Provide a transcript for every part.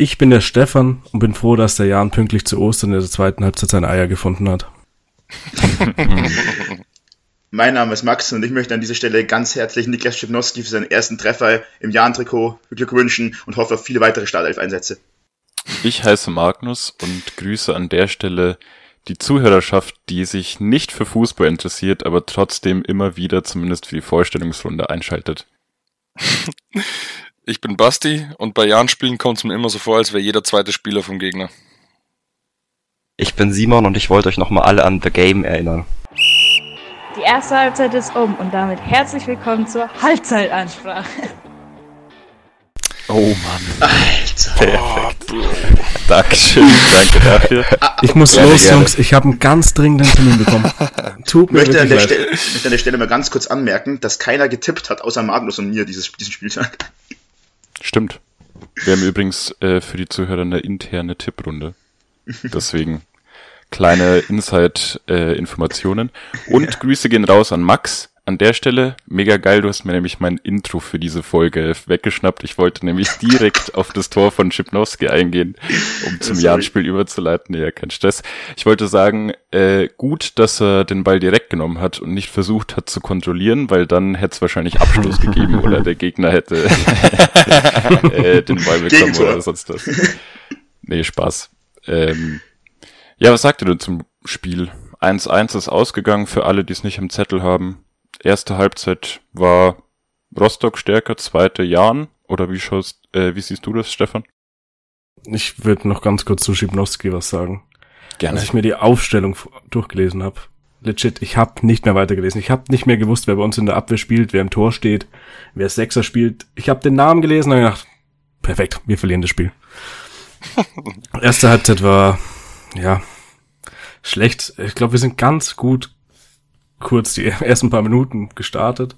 Ich bin der Stefan und bin froh, dass der Jan pünktlich zu Ostern in der zweiten Halbzeit seine Eier gefunden hat. mein Name ist Max und ich möchte an dieser Stelle ganz herzlich Niklas Schipnowski für seinen ersten Treffer im Jan-Trikot Glück wünschen und hoffe auf viele weitere Startelf-Einsätze. Ich heiße Magnus und grüße an der Stelle die Zuhörerschaft, die sich nicht für Fußball interessiert, aber trotzdem immer wieder zumindest für die Vorstellungsrunde einschaltet. Ich bin Basti und bei Jan-Spielen kommt es mir immer so vor, als wäre jeder zweite Spieler vom Gegner. Ich bin Simon und ich wollte euch nochmal alle an The Game erinnern. Die erste Halbzeit ist um und damit herzlich willkommen zur Halbzeitansprache. Oh Mann. Alter. Perfekt. Oh, Dankeschön, danke dafür. Ich muss gerne, los, gerne. Jungs. Ich habe einen ganz dringenden Termin bekommen. Tut mir möchte an, der Stelle, möchte an der Stelle mal ganz kurz anmerken, dass keiner getippt hat, außer Magnus und mir, dieses, diesen Spieltag. Stimmt. Wir haben übrigens äh, für die Zuhörer eine interne Tipprunde. Deswegen kleine Inside-Informationen. Äh, und ja. Grüße gehen raus an Max, an der Stelle, mega geil, du hast mir nämlich mein Intro für diese Folge weggeschnappt. Ich wollte nämlich direkt auf das Tor von Schipnowski eingehen, um zum Jahrenspiel überzuleiten. Ja, kein Stress. Ich wollte sagen, äh, gut, dass er den Ball direkt genommen hat und nicht versucht hat zu kontrollieren, weil dann hätte es wahrscheinlich Abschluss gegeben oder der Gegner hätte äh, den Ball bekommen oder sonst was. Nee, Spaß. Ähm, ja, was sagt ihr denn zum Spiel? 1-1 ist ausgegangen für alle, die es nicht im Zettel haben erste Halbzeit war Rostock stärker, zweite Jan. Oder wie schaust, äh, wie siehst du das, Stefan? Ich würde noch ganz kurz zu Schibnowski was sagen. Gerne. Als ich mir die Aufstellung durchgelesen habe, legit, ich habe nicht mehr weitergelesen. Ich habe nicht mehr gewusst, wer bei uns in der Abwehr spielt, wer im Tor steht, wer Sechser spielt. Ich habe den Namen gelesen und gedacht, perfekt, wir verlieren das Spiel. Erste Halbzeit war, ja, schlecht. Ich glaube, wir sind ganz gut kurz die ersten paar Minuten gestartet,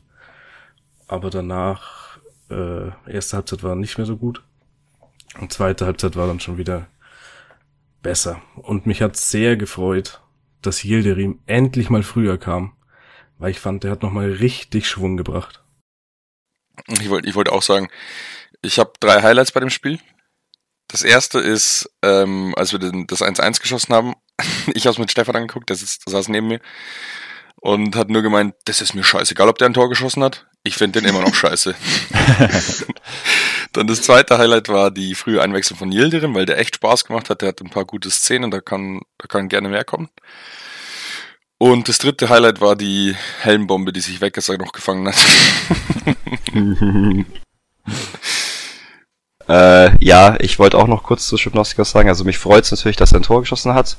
aber danach äh, erste Halbzeit war nicht mehr so gut und zweite Halbzeit war dann schon wieder besser. Und mich hat sehr gefreut, dass Yildirim endlich mal früher kam, weil ich fand, der hat noch mal richtig Schwung gebracht. Ich wollte ich wollte auch sagen, ich habe drei Highlights bei dem Spiel. Das erste ist, ähm, als wir den, das 1-1 geschossen haben, ich habe es mit Stefan angeguckt, der, sitzt, der saß neben mir und hat nur gemeint, das ist mir scheißegal, ob der ein Tor geschossen hat. Ich finde den immer noch scheiße. Dann das zweite Highlight war die frühe Einwechslung von Yildirim, weil der echt Spaß gemacht hat. Der hat ein paar gute Szenen, da kann, da kann gerne mehr kommen. Und das dritte Highlight war die Helmbombe, die sich Weggesser noch gefangen hat. äh, ja, ich wollte auch noch kurz zu Schipnowski sagen. Also mich freut es natürlich, dass er ein Tor geschossen hat.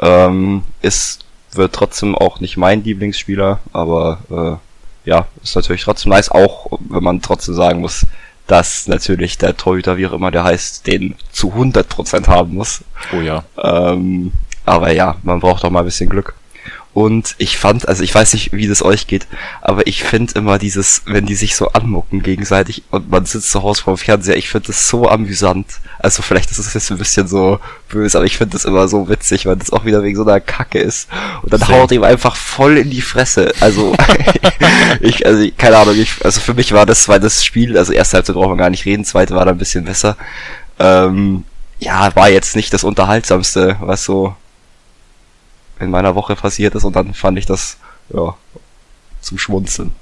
Ähm, ist wird trotzdem auch nicht mein Lieblingsspieler, aber äh, ja, ist natürlich trotzdem nice, auch wenn man trotzdem sagen muss, dass natürlich der Torhüter, wie auch immer der heißt, den zu 100% haben muss. Oh ja. Ähm, aber ja, man braucht auch mal ein bisschen Glück. Und ich fand, also ich weiß nicht, wie das euch geht, aber ich finde immer dieses, wenn die sich so anmucken gegenseitig und man sitzt zu Hause vor dem Fernseher, ich finde das so amüsant. Also vielleicht ist es jetzt ein bisschen so böse, aber ich finde das immer so witzig, weil das auch wieder wegen so einer Kacke ist. Und dann haut ihm einfach voll in die Fresse. Also ich, also keine Ahnung, ich, also für mich war das zweites Spiel, also erste Halbzeit braucht man gar nicht reden, zweite war dann ein bisschen besser. Ähm, ja, war jetzt nicht das Unterhaltsamste, was so in meiner Woche passiert ist und dann fand ich das, ja, zum Schmunzeln.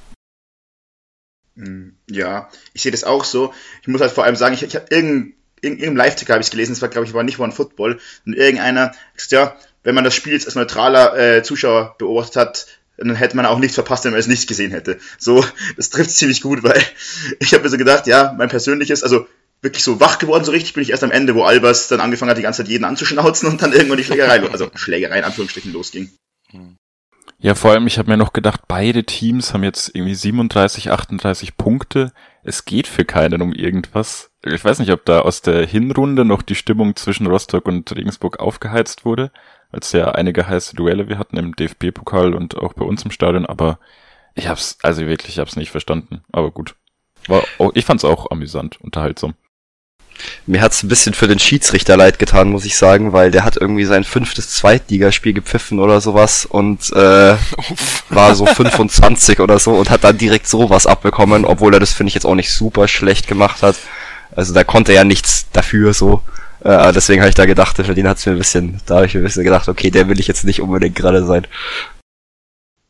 Hm, ja, ich sehe das auch so. Ich muss halt vor allem sagen, ich, ich habe irgendein, irgendeinem Live-Ticker habe ich gelesen, das war glaube ich war nicht One Football und irgendeiner gesagt, ja, wenn man das Spiel jetzt als neutraler äh, Zuschauer beobachtet hat, dann hätte man auch nichts verpasst, wenn man es nicht gesehen hätte. So, das trifft ziemlich gut, weil ich habe mir so gedacht, ja, mein persönliches, also wirklich so wach geworden, so richtig bin ich erst am Ende, wo Albers dann angefangen hat, die ganze Zeit jeden anzuschnauzen und dann irgendwann die Schlägerei, also Schlägerei in Anführungsstrichen losging. Ja, vor allem, ich habe mir noch gedacht, beide Teams haben jetzt irgendwie 37, 38 Punkte. Es geht für keinen um irgendwas. Ich weiß nicht, ob da aus der Hinrunde noch die Stimmung zwischen Rostock und Regensburg aufgeheizt wurde, als ja einige heiße Duelle wir hatten im DFB-Pokal und auch bei uns im Stadion, aber ich hab's, also wirklich, ich hab's nicht verstanden. Aber gut. War, ich fand's auch amüsant, unterhaltsam. Mir hat's ein bisschen für den Schiedsrichter leid getan, muss ich sagen, weil der hat irgendwie sein fünftes Zweitligaspiel gepfiffen oder sowas und äh, war so 25 oder so und hat dann direkt sowas abbekommen, obwohl er das finde ich jetzt auch nicht super schlecht gemacht hat. Also da konnte er ja nichts dafür so. Äh, deswegen habe ich da gedacht, für den hat's mir ein bisschen, da habe ich mir ein bisschen gedacht, okay, der will ich jetzt nicht unbedingt gerade sein.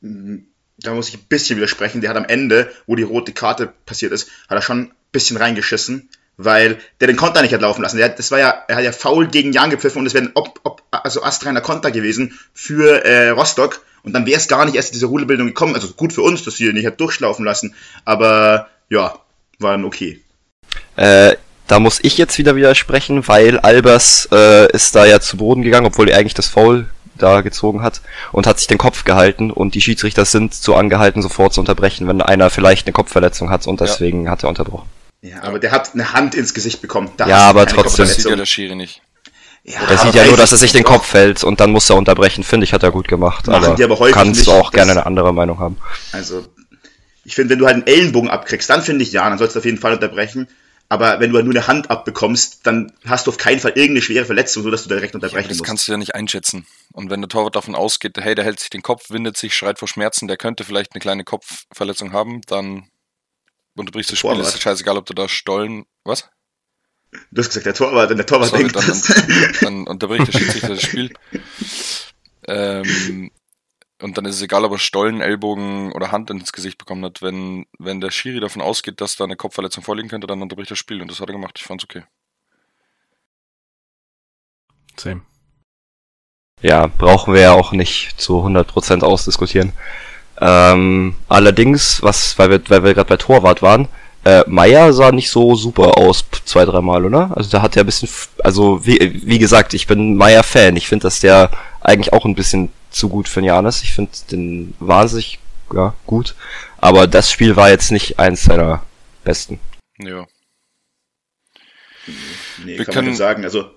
Mhm. Da muss ich ein bisschen widersprechen. Der hat am Ende, wo die rote Karte passiert ist, hat er schon ein bisschen reingeschissen, weil der den Konter nicht hat laufen lassen. Der, das war ja, er hat ja faul gegen Jan gepfiffen und es wäre ein ob, ob, also astreiner Konter gewesen für äh, Rostock. Und dann wäre es gar nicht erst zu dieser Rudelbildung gekommen. Also gut für uns, dass wir ihn nicht hat durchlaufen lassen. Aber ja, war dann okay. Äh, da muss ich jetzt wieder widersprechen, weil Albers äh, ist da ja zu Boden gegangen, obwohl er eigentlich das Foul da gezogen hat und hat sich den Kopf gehalten und die Schiedsrichter sind so angehalten, sofort zu unterbrechen, wenn einer vielleicht eine Kopfverletzung hat und deswegen ja. hat er unterbrochen. Ja, aber der hat eine Hand ins Gesicht bekommen. Da ja, aber trotzdem. Das sieht ja der Schiri nicht. Ja, er sieht ja nur, dass er sich den Kopf fällt und dann muss er unterbrechen. Finde ich, hat er gut gemacht. Machen aber, aber kannst nicht, du auch gerne eine andere Meinung haben. Also, ich finde, wenn du halt einen Ellenbogen abkriegst, dann finde ich ja, dann sollst du auf jeden Fall unterbrechen. Aber wenn du halt nur eine Hand abbekommst, dann hast du auf keinen Fall irgendeine schwere Verletzung, so dass du direkt unterbrechen ja, das musst. Das kannst du ja nicht einschätzen. Und wenn der Torwart davon ausgeht, hey, der hält sich den Kopf, windet sich, schreit vor Schmerzen, der könnte vielleicht eine kleine Kopfverletzung haben, dann unterbrichst du das Spiel. Ist scheißegal, ob du da Stollen. Was? Du hast gesagt, der Torwart, wenn der Torwart Sorry, denkt dann, das. Dann, dann unterbricht der Schiedsrichter das Spiel. Ähm, und dann ist es egal, ob er Stollen, Ellbogen oder Hand ins Gesicht bekommen hat. Wenn, wenn der Schiri davon ausgeht, dass da eine Kopfverletzung vorliegen könnte, dann unterbricht das Spiel. Und das hat er gemacht. Ich fand's okay. Same. Ja, brauchen wir ja auch nicht zu 100% ausdiskutieren. Ähm, allerdings, was, weil wir, weil wir gerade bei Torwart waren, äh, Meier sah nicht so super aus, zwei, dreimal, oder? Also da hat er ein bisschen, also wie, wie gesagt, ich bin Meier-Fan. Ich finde, dass der eigentlich auch ein bisschen zu gut für Janis. Ich finde den wahnsinnig ja, gut. Aber das Spiel war jetzt nicht eins seiner besten. Ja. Nee, wir kann können, man sagen. Also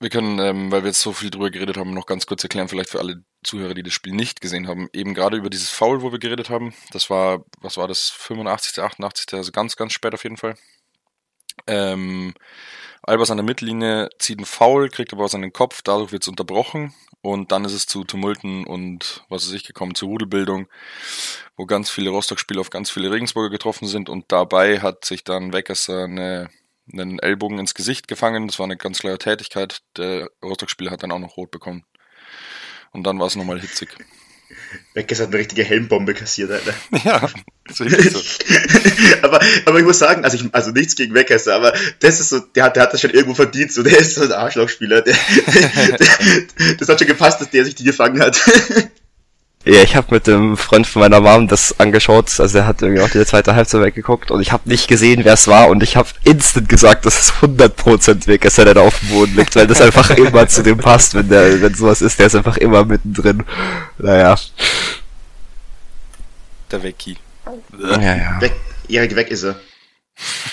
wir können, ähm, weil wir jetzt so viel drüber geredet haben, noch ganz kurz erklären, vielleicht für alle Zuhörer, die das Spiel nicht gesehen haben, eben gerade über dieses Foul, wo wir geredet haben. Das war, was war das, 85., 88., also ganz, ganz spät auf jeden Fall. Ähm, Albers an der Mittellinie zieht einen Foul, kriegt aber was an den Kopf, dadurch wird es unterbrochen und dann ist es zu Tumulten und was weiß ich gekommen, zur Rudelbildung, wo ganz viele Rostock-Spieler auf ganz viele Regensburger getroffen sind und dabei hat sich dann Weggesser eine, einen Ellbogen ins Gesicht gefangen, das war eine ganz klare Tätigkeit, der Rostock-Spieler hat dann auch noch rot bekommen. Und dann war es nochmal hitzig. Weckes hat eine richtige Helmbombe kassiert, Alter. Ja, so. aber, aber ich muss sagen, also, ich, also nichts gegen Weckes, aber das ist so, der hat, der hat das schon irgendwo verdient, so, der ist so ein Arschlochspieler, der, der, das hat schon gepasst, dass der sich die gefangen hat. Ja, ich habe mit dem Freund von meiner Mom das angeschaut, also er hat irgendwie auch die zweite Halbzeit weggeguckt und ich habe nicht gesehen, wer es war und ich habe instant gesagt, dass es 100% weg ist, der da auf dem Boden liegt, weil das einfach immer zu dem passt, wenn der, wenn sowas ist, der ist einfach immer mittendrin. Naja. Der Wecki. Ja, ja. Weg, Erik weg ist er.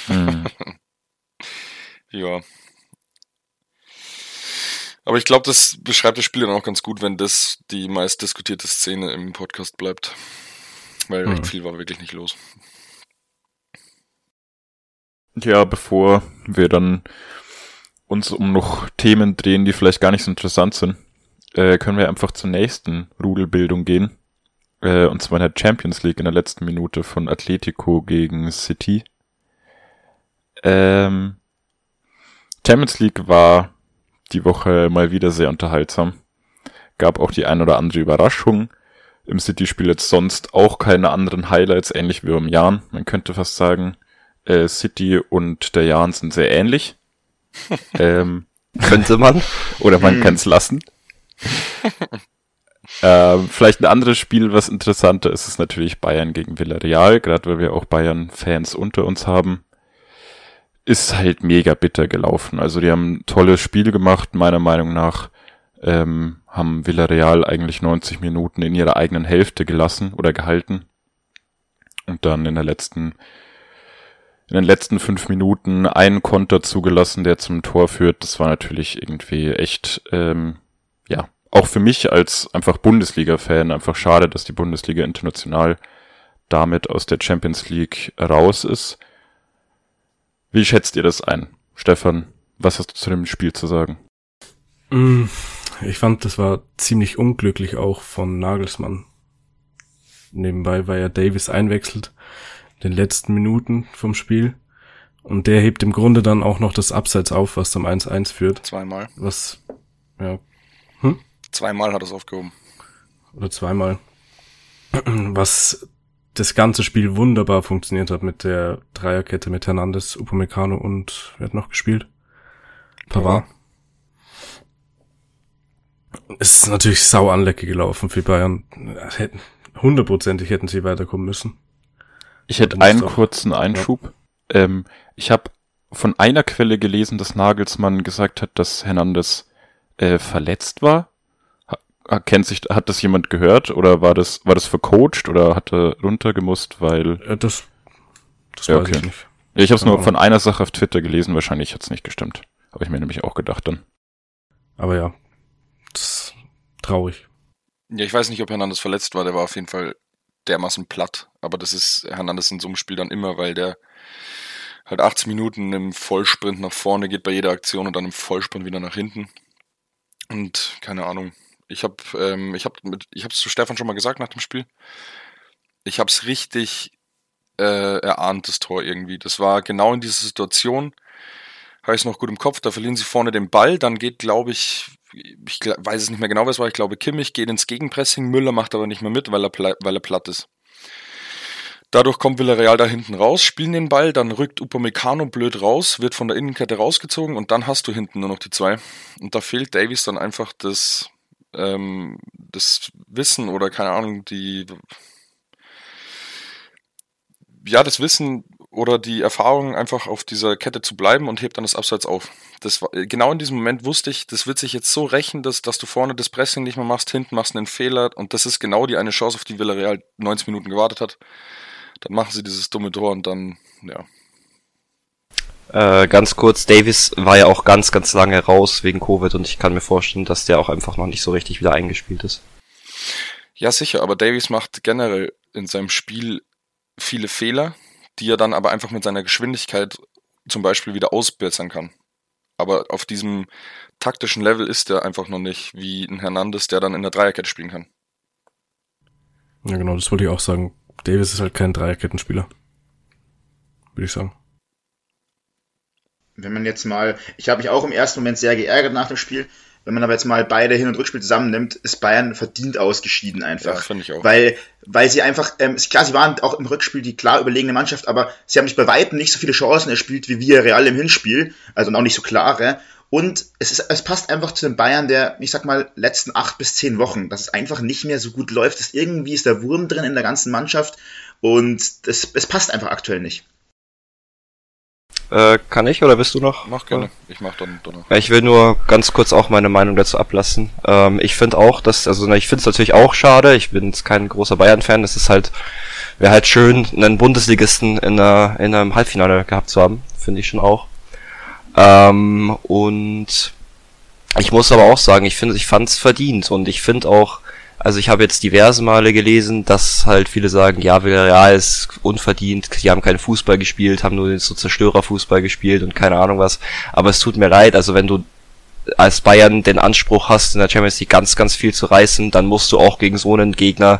Hm. ja. Aber ich glaube, das beschreibt das Spiel dann auch ganz gut, wenn das die meist diskutierte Szene im Podcast bleibt. Weil mhm. recht viel war wirklich nicht los. Ja, bevor wir dann uns um noch Themen drehen, die vielleicht gar nicht so interessant sind, äh, können wir einfach zur nächsten Rudelbildung gehen. Äh, und zwar in der Champions League in der letzten Minute von Atletico gegen City. Ähm, Champions League war die Woche mal wieder sehr unterhaltsam. Gab auch die ein oder andere Überraschung. Im City-Spiel jetzt sonst auch keine anderen Highlights, ähnlich wie beim Jan. Man könnte fast sagen, äh, City und der Jan sind sehr ähnlich. ähm, könnte man. Oder man hm. kann es lassen. ähm, vielleicht ein anderes Spiel, was interessanter ist, ist natürlich Bayern gegen Villarreal, gerade weil wir auch Bayern-Fans unter uns haben ist halt mega bitter gelaufen. Also die haben ein tolles Spiel gemacht, meiner Meinung nach. Ähm, haben Villarreal eigentlich 90 Minuten in ihrer eigenen Hälfte gelassen oder gehalten. Und dann in der letzten, in den letzten fünf Minuten einen Konter zugelassen, der zum Tor führt. Das war natürlich irgendwie echt, ähm, ja, auch für mich als einfach Bundesliga-Fan einfach schade, dass die Bundesliga international damit aus der Champions League raus ist. Wie schätzt ihr das ein? Stefan, was hast du zu dem Spiel zu sagen? Mm, ich fand, das war ziemlich unglücklich auch von Nagelsmann. Nebenbei, weil er Davis einwechselt in den letzten Minuten vom Spiel Und der hebt im Grunde dann auch noch das Abseits auf, was zum 1-1 führt. Zweimal. Was, ja, Zweimal hat er es aufgehoben. oder zweimal. Was das ganze Spiel wunderbar funktioniert hat mit der Dreierkette mit Hernandez, Upamecano und wer hat noch gespielt? Pavard. Es ist natürlich sau anlecke gelaufen für Bayern. Hundertprozentig hätten sie weiterkommen müssen. Ich hätte musst einen kurzen Einschub. Ähm, ich habe von einer Quelle gelesen, dass Nagelsmann gesagt hat, dass Hernandez äh, verletzt war. Ha, kennt sich, hat das jemand gehört oder war das, war das vercoacht oder hat er runtergemusst, weil Äh, das das Ja, weiß okay. ich nicht. ja, ich habe es nur von einer Sache auf Twitter gelesen, wahrscheinlich hat's nicht gestimmt. Habe ich mir nämlich auch gedacht dann. Aber ja, das ist traurig. Ja, ich weiß nicht, ob Hernandez verletzt war, der war auf jeden Fall dermaßen platt. Aber das ist Hernandez in so einem Spiel dann immer, weil der halt 80 Minuten im Vollsprint nach vorne geht bei jeder Aktion und dann im Vollsprint wieder nach hinten. Und keine Ahnung. Ich habe ähm, ich hab mit ich habe zu Stefan schon mal gesagt nach dem Spiel. Ich habe es richtig äh, erahnt, das Tor irgendwie. Das war genau in dieser Situation. Habe es noch gut im Kopf. Da verlieren sie vorne den Ball. Dann geht, glaube ich, ich weiß es nicht mehr genau, was war. Ich glaube, Kimmich geht ins Gegenpressing. Müller macht aber nicht mehr mit, weil er, weil er platt ist. Dadurch kommt Villarreal da hinten raus, spielen den Ball, dann rückt Upamecano blöd raus, wird von der Innenkette rausgezogen und dann hast du hinten nur noch die zwei. Und da fehlt Davies dann einfach das, ähm, das Wissen oder keine Ahnung, die, ja, das Wissen oder die Erfahrung, einfach auf dieser Kette zu bleiben und hebt dann das Abseits auf. Das war, genau in diesem Moment wusste ich, das wird sich jetzt so rächen, dass, dass du vorne das Pressing nicht mehr machst, hinten machst einen Fehler und das ist genau die eine Chance, auf die Villarreal 90 Minuten gewartet hat. Dann machen sie dieses dumme Tor und dann, ja. Äh, ganz kurz, Davis war ja auch ganz, ganz lange raus wegen Covid und ich kann mir vorstellen, dass der auch einfach noch nicht so richtig wieder eingespielt ist. Ja, sicher, aber Davies macht generell in seinem Spiel viele Fehler, die er dann aber einfach mit seiner Geschwindigkeit zum Beispiel wieder ausbessern kann. Aber auf diesem taktischen Level ist er einfach noch nicht wie ein Hernandez, der dann in der Dreierkette spielen kann. Ja, genau, das wollte ich auch sagen. Davis ist halt kein Dreierkettenspieler. Würde ich sagen. Wenn man jetzt mal, ich habe mich auch im ersten Moment sehr geärgert nach dem Spiel. Wenn man aber jetzt mal beide Hin- und Rückspiel zusammennimmt, ist Bayern verdient ausgeschieden einfach. Ja, finde ich auch. Weil, weil sie einfach, ähm, klar, sie waren auch im Rückspiel die klar überlegene Mannschaft, aber sie haben sich bei Weitem nicht so viele Chancen erspielt wie wir Real im Hinspiel, also auch nicht so klare. Und es, ist, es passt einfach zu den Bayern der, ich sag mal, letzten acht bis zehn Wochen, dass es einfach nicht mehr so gut läuft. Dass irgendwie ist der Wurm drin in der ganzen Mannschaft und das, es passt einfach aktuell nicht. Äh, kann ich oder bist du noch? Mach gerne. Ich mach dann, dann noch. Ich will nur ganz kurz auch meine Meinung dazu ablassen. Ähm, ich finde auch, dass, also na, ich finde es natürlich auch schade. Ich bin jetzt kein großer Bayern-Fan. Es ist halt, wäre halt schön, einen Bundesligisten in, einer, in einem Halbfinale gehabt zu haben. Finde ich schon auch. Ähm, und ich muss aber auch sagen, ich finde, ich fand es verdient und ich finde auch, also ich habe jetzt diverse Male gelesen, dass halt viele sagen, ja, Villarreal ist unverdient, die haben keinen Fußball gespielt, haben nur so Zerstörerfußball gespielt und keine Ahnung was. Aber es tut mir leid, also wenn du als Bayern den Anspruch hast, in der Champions League ganz, ganz viel zu reißen, dann musst du auch gegen so einen Gegner,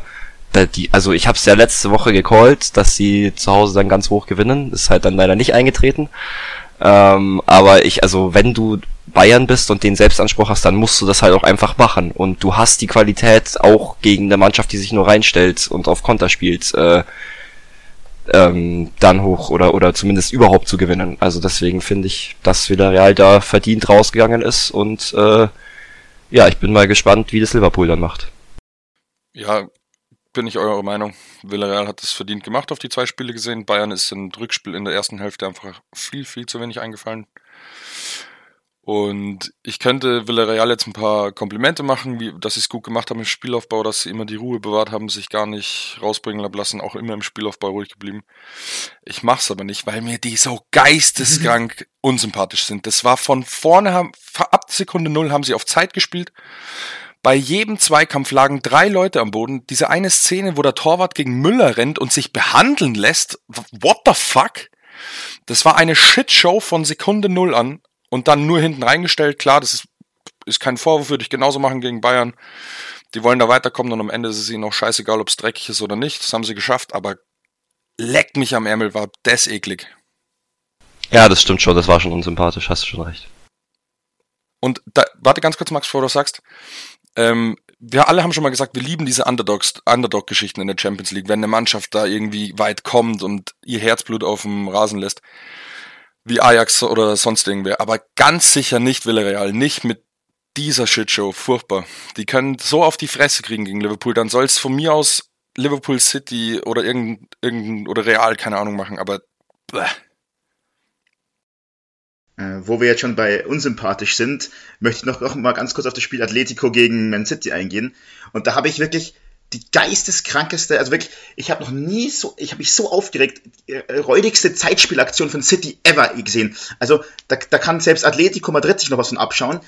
die, also ich habe es ja letzte Woche gecallt, dass sie zu Hause dann ganz hoch gewinnen, ist halt dann leider nicht eingetreten. Ähm, aber ich, also wenn du Bayern bist und den Selbstanspruch hast, dann musst du das halt auch einfach machen. Und du hast die Qualität auch gegen eine Mannschaft, die sich nur reinstellt und auf Konter spielt, äh, ähm, dann hoch oder oder zumindest überhaupt zu gewinnen. Also deswegen finde ich, dass Villarreal da verdient rausgegangen ist und äh, ja, ich bin mal gespannt, wie das Liverpool dann macht. Ja, bin ich eurer Meinung. Villarreal hat es verdient gemacht auf die zwei Spiele gesehen. Bayern ist im Rückspiel in der ersten Hälfte einfach viel, viel zu wenig eingefallen. Und ich könnte Villarreal jetzt ein paar Komplimente machen, wie, dass sie es gut gemacht haben im Spielaufbau, dass sie immer die Ruhe bewahrt haben, sich gar nicht rausbringen lassen, auch immer im Spielaufbau ruhig geblieben. Ich mach's aber nicht, weil mir die so geisteskrank unsympathisch sind. Das war von vorne, haben, ab Sekunde Null haben sie auf Zeit gespielt. Bei jedem Zweikampf lagen drei Leute am Boden. Diese eine Szene, wo der Torwart gegen Müller rennt und sich behandeln lässt. What the fuck? Das war eine Shitshow von Sekunde Null an und dann nur hinten reingestellt. Klar, das ist, ist kein Vorwurf, würde ich genauso machen gegen Bayern. Die wollen da weiterkommen und am Ende ist es ihnen auch scheißegal, ob es dreckig ist oder nicht. Das haben sie geschafft, aber leck mich am Ärmel, war das eklig. Ja, das stimmt schon, das war schon unsympathisch, hast du schon recht. Und da, warte ganz kurz, Max, bevor du sagst. Ähm, wir alle haben schon mal gesagt, wir lieben diese Underdogs, Underdog-Geschichten in der Champions League, wenn eine Mannschaft da irgendwie weit kommt und ihr Herzblut auf dem Rasen lässt, wie Ajax oder sonst irgendwer. Aber ganz sicher nicht Villarreal, nicht mit dieser Shitshow, furchtbar. Die können so auf die Fresse kriegen gegen Liverpool, dann soll es von mir aus Liverpool City oder irgendein, irgendein oder Real, keine Ahnung machen, aber bleh. Äh, wo wir jetzt schon bei unsympathisch sind, möchte ich noch, noch mal ganz kurz auf das Spiel Atletico gegen Man City eingehen. Und da habe ich wirklich die geisteskrankeste, also wirklich, ich habe noch nie so, ich habe mich so aufgeregt, äh, räudigste Zeitspielaktion von City ever gesehen. Also da, da kann selbst Atletico Madrid sich noch was von abschauen.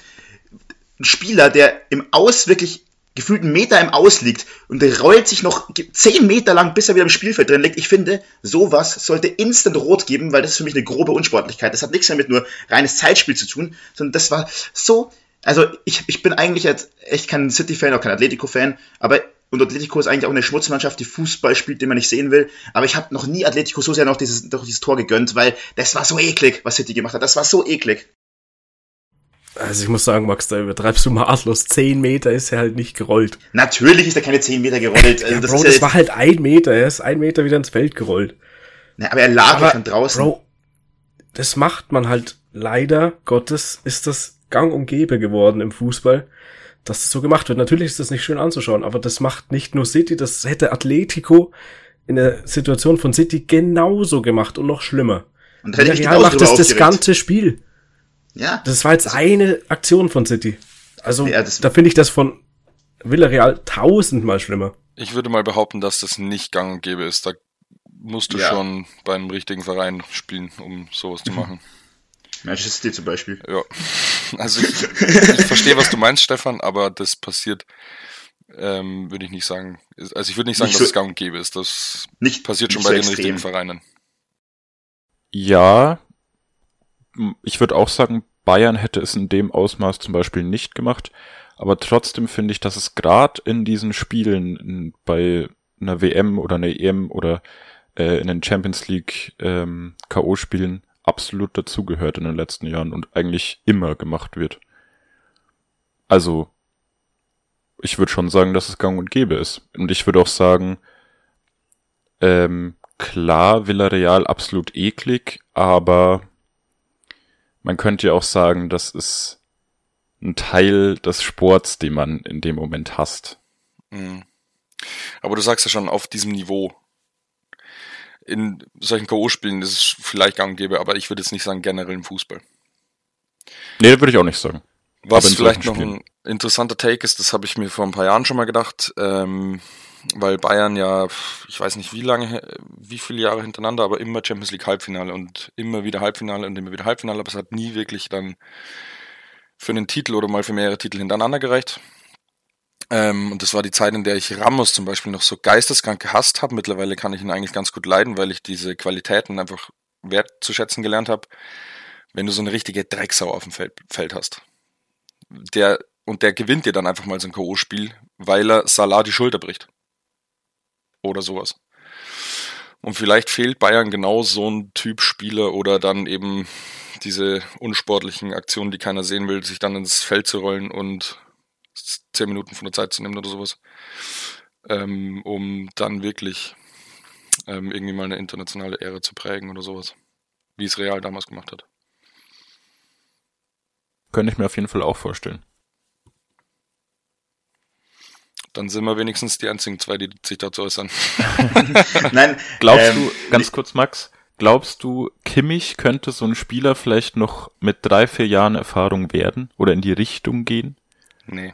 Ein Spieler, der im Aus wirklich gefühlt einen Meter im Aus liegt und der rollt sich noch zehn Meter lang, bis er wieder im Spielfeld drin liegt. Ich finde, sowas sollte instant rot geben, weil das ist für mich eine grobe Unsportlichkeit. Das hat nichts mehr mit nur reines Zeitspiel zu tun, sondern das war so, also ich, ich bin eigentlich jetzt echt kein City-Fan, auch kein Atletico-Fan, aber und Atletico ist eigentlich auch eine Schmutzmannschaft, die Fußball spielt, den man nicht sehen will. Aber ich habe noch nie Atletico so sehr noch dieses, noch dieses Tor gegönnt, weil das war so eklig, was City gemacht hat. Das war so eklig. Also ich muss sagen, Max, da übertreibst du maßlos. Zehn Meter ist er halt nicht gerollt. Natürlich ist er keine zehn Meter gerollt. Also Ja, das Bro, ist das ja war halt ein Meter. Er ist ein Meter wieder ins Feld gerollt. Na, aber er lag Aber, ja schon draußen. Bro, das macht man halt leider Gottes ist das gang und gäbe geworden im Fußball, dass das so gemacht wird. Natürlich ist das nicht schön anzuschauen, aber das macht nicht nur City, das hätte Atletico in der Situation von City genauso gemacht und noch schlimmer. und hätte Real macht das das ganze Spiel. Ja, Das war jetzt eine Aktion von City. Also Ja, das- da finde ich das von Villarreal tausendmal schlimmer. Ich würde mal behaupten, dass das nicht gang und gäbe ist. Da musst du Ja. schon bei einem richtigen Verein spielen, um sowas zu machen. Manchester City zum Beispiel. Ja. Also ich, ich verstehe, was du meinst, Stefan, aber das passiert, ähm, würde ich nicht sagen. Also ich würde nicht sagen, Nicht dass so- es gang und gäbe ist. Das Nicht passiert schon nicht bei so den extrem. richtigen Vereinen. Ja, ich würde auch sagen, Bayern hätte es in dem Ausmaß zum Beispiel nicht gemacht. Aber trotzdem finde ich, dass es gerade in diesen Spielen in, bei einer WM oder einer EM oder äh, in den Champions League ähm, K.O.-Spielen absolut dazugehört in den letzten Jahren und eigentlich immer gemacht wird. Also, ich würde schon sagen, dass es gang und gäbe ist. Und ich würde auch sagen, ähm, klar, Villarreal absolut eklig, aber man könnte ja auch sagen, das ist ein Teil des Sports, den man in dem Moment hasst. Mhm. Aber du sagst ja schon, auf diesem Niveau. In solchen K.O.-Spielen ist es vielleicht gang und gäbe, aber ich würde jetzt nicht sagen generell im Fußball. Nee, das würde ich auch nicht sagen. Was vielleicht noch ein interessanter Take ist, das habe ich mir vor ein paar Jahren schon mal gedacht, ähm, weil Bayern ja, ich weiß nicht wie lange, wie viele Jahre hintereinander, aber immer Champions League Halbfinale und immer wieder Halbfinale und immer wieder Halbfinale, aber es hat nie wirklich dann für einen Titel oder mal für mehrere Titel hintereinander gereicht. Ähm, und das war die Zeit, in der ich Ramos zum Beispiel noch so geisteskrank gehasst habe. Mittlerweile kann ich ihn eigentlich ganz gut leiden, weil ich diese Qualitäten einfach wertzuschätzen gelernt habe, wenn du so eine richtige Drecksau auf dem Feld, Feld hast der und der gewinnt dir dann einfach mal so ein K.O.-Spiel, weil er Salah die Schulter bricht. Oder sowas. Und vielleicht fehlt Bayern genau so ein Typ Spieler oder dann eben diese unsportlichen Aktionen, die keiner sehen will, sich dann ins Feld zu rollen und zehn Minuten von der Zeit zu nehmen oder sowas. Ähm, um dann wirklich ähm, irgendwie mal eine internationale Ära zu prägen oder sowas. Wie es Real damals gemacht hat. Könnte ich mir auf jeden Fall auch vorstellen. Dann sind wir wenigstens die einzigen zwei, die sich dazu äußern. Nein, Glaubst ähm, du, ganz kurz Max, glaubst du, Kimmich könnte so ein Spieler vielleicht noch mit drei, vier Jahren Erfahrung werden oder in die Richtung gehen? Nee.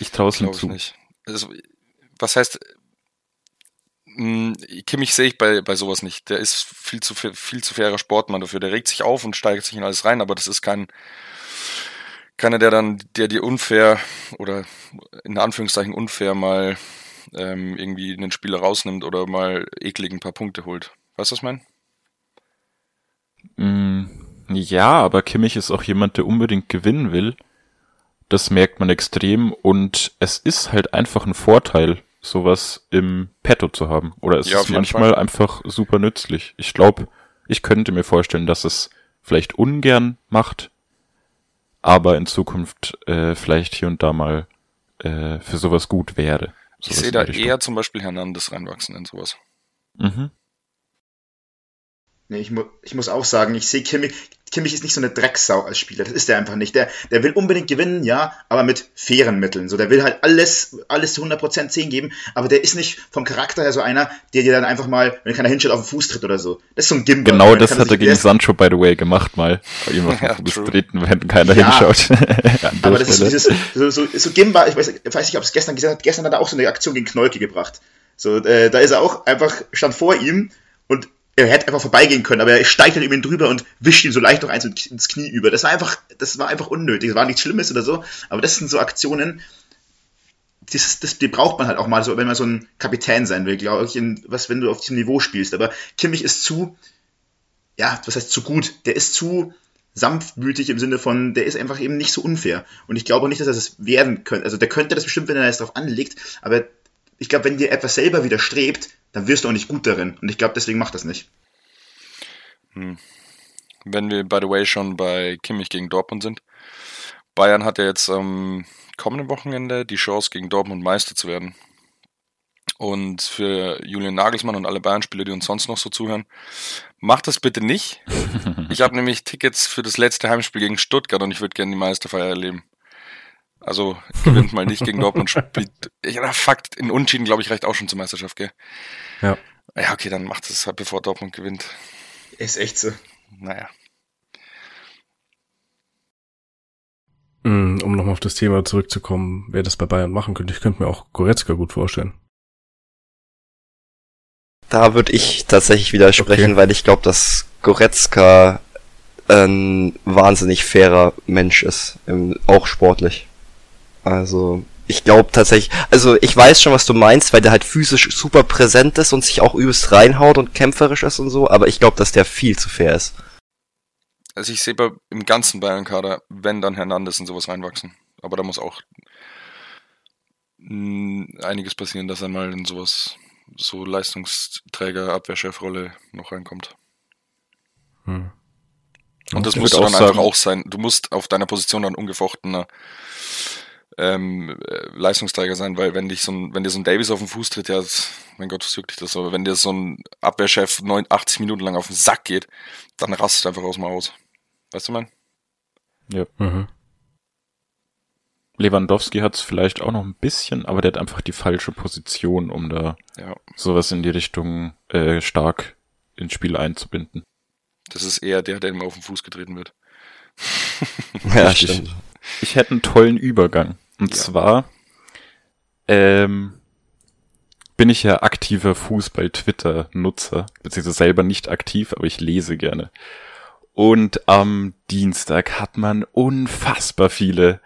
Ich traue es ihm zu. nicht. Also, was heißt, mh, Kimmich sehe ich bei, bei sowas nicht. Der ist viel zu, viel zu fairer Sportmann dafür. Der regt sich auf und steigt sich in alles rein, aber das ist kein, keiner, der dann, der dir unfair oder in Anführungszeichen unfair mal ähm, irgendwie einen Spieler rausnimmt oder mal eklig ein paar Punkte holt. Weißt du, was ich meine? Mm, Ja, aber Kimmich ist auch jemand, der unbedingt gewinnen will. Das merkt man extrem und es ist halt einfach ein Vorteil, sowas im Petto zu haben. Oder es Ja, ist manchmal Fall. einfach super nützlich. Ich glaube, Ich könnte mir vorstellen, dass es vielleicht ungern macht, aber in Zukunft äh, vielleicht hier und da mal äh, für sowas gut wäre. Ich Sowas sehe in da eher zum Beispiel Hernandez reinwachsen in sowas. Mhm. Nee, ich, mu ich muss auch sagen, ich sehe Kimmich, Kimmich ist nicht so eine Drecksau als Spieler. Das ist der einfach nicht. Der, der will unbedingt gewinnen, ja, aber mit fairen Mitteln. So, der will halt alles, alles zu 100% 10 geben, aber der ist nicht vom Charakter her so einer, der dir dann einfach mal, wenn keiner hinschaut, auf den Fuß tritt oder so. Das ist so ein Gimba. Genau das hat er gegen Sancho, by the way, gemacht mal. Ihm auf den Fuß treten, wenn keiner Ja. hinschaut. Aber das ist so dieses, so, so, so Gimba, ich weiß, ich weiß nicht, ob es gestern gesagt hat, gestern hat er auch so eine Aktion gegen Knolke gebracht. So, äh, da ist er auch einfach, stand vor ihm und er hätte einfach vorbeigehen können, aber er steigt dann über ihn drüber und wischt ihm so leicht noch eins ins Knie über. Das war einfach, das war einfach unnötig. Das war nichts Schlimmes oder so, aber das sind so Aktionen, das, das, die braucht man halt auch mal so, wenn man so ein Kapitän sein will, glaube ich, in, was, wenn du auf diesem Niveau spielst. Aber Kimmich ist zu, ja, was heißt zu gut? Der ist zu sanftmütig im Sinne von, der ist einfach eben nicht so unfair. Und ich glaube nicht, dass er das werden könnte. Also der könnte das bestimmt, wenn er es darauf anlegt, aber ich glaube, wenn dir etwas selber widerstrebt, dann wirst du auch nicht gut darin. Und ich glaube, deswegen macht das nicht. Wenn wir, by the way, schon bei Kimmich gegen Dortmund sind. Bayern hat ja jetzt am kommenden Wochenende die Chance, gegen Dortmund Meister zu werden. Und für Julian Nagelsmann und alle Bayern-Spieler, die uns sonst noch so zuhören, macht das bitte nicht. Ich habe nämlich Tickets für das letzte Heimspiel gegen Stuttgart und ich würde gerne die Meisterfeier erleben. Also gewinnt mal nicht gegen Dortmund, spielt. Ja, Fakt, in Unschieden, glaube ich, reicht auch schon zur Meisterschaft, gell? Ja. Ja, okay, dann macht es halt, bevor Dortmund gewinnt. Ist echt so. Naja. Mm, Um nochmal auf das Thema zurückzukommen, wer das bei Bayern machen könnte. Ich könnte mir auch Goretzka gut vorstellen. Da würde ich tatsächlich widersprechen, Okay. weil ich glaube, dass Goretzka ein wahnsinnig fairer Mensch ist, auch sportlich. Also ich glaube tatsächlich, also ich weiß schon, was du meinst, weil der halt physisch super präsent ist und sich auch übelst reinhaut und kämpferisch ist und so, aber ich glaube, dass der viel zu fair ist. Also ich sehe bei, im ganzen Bayern-Kader, wenn dann Hernandez in sowas reinwachsen. Aber da muss auch einiges passieren, dass er mal in sowas, so Leistungsträger, Abwehrchefrolle noch reinkommt. Hm. Und das auch dann einfach sagen- auch sein. Du musst auf deiner Position dann ungefochtener ähm, äh, Leistungsträger sein, weil wenn dich so ein, wenn dir so ein Davis auf den Fuß tritt, ja, das, mein Gott, was juckt dich das, aber wenn dir so ein Abwehrchef 89 Minuten lang auf den Sack geht, dann rastet einfach aus dem aus. Weißt du, mein? Mhm. Lewandowski hat es vielleicht auch noch ein bisschen, aber der hat einfach die falsche Position, um da Ja. sowas in die Richtung äh, stark ins Spiel einzubinden. Das ist eher der, der ihm auf den Fuß getreten wird. Ja, stimmt. Ich hätte einen tollen Übergang. Und Ja. zwar ähm, bin ich ja aktiver Fußball-Twitter-Nutzer, beziehungsweise selber nicht aktiv, aber ich lese gerne. Und am Dienstag hat man unfassbar viele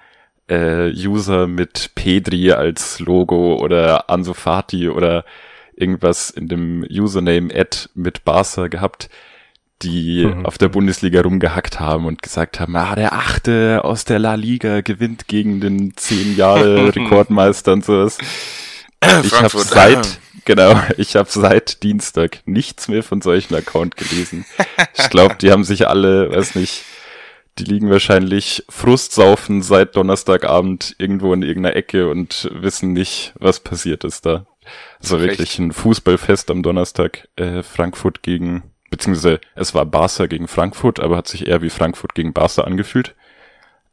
äh, User mit Pedri als Logo oder Ansu Fati oder irgendwas in dem Username Ad mit Barca gehabt, die Mhm. auf der Bundesliga rumgehackt haben und gesagt haben, ah, der Achte aus der La Liga gewinnt gegen den zehn Jahre Rekordmeister und sowas. Ich habe seit, genau, ich habe seit Dienstag nichts mehr von solchen Account gelesen. Ich glaube, die haben sich alle, weiß nicht, die liegen wahrscheinlich Frustsaufen seit Donnerstagabend irgendwo in irgendeiner Ecke und wissen nicht, was passiert ist da. Also Recht. wirklich ein Fußballfest am Donnerstag, äh, Frankfurt gegen, beziehungsweise es war Barca gegen Frankfurt, aber hat sich eher wie Frankfurt gegen Barca angefühlt.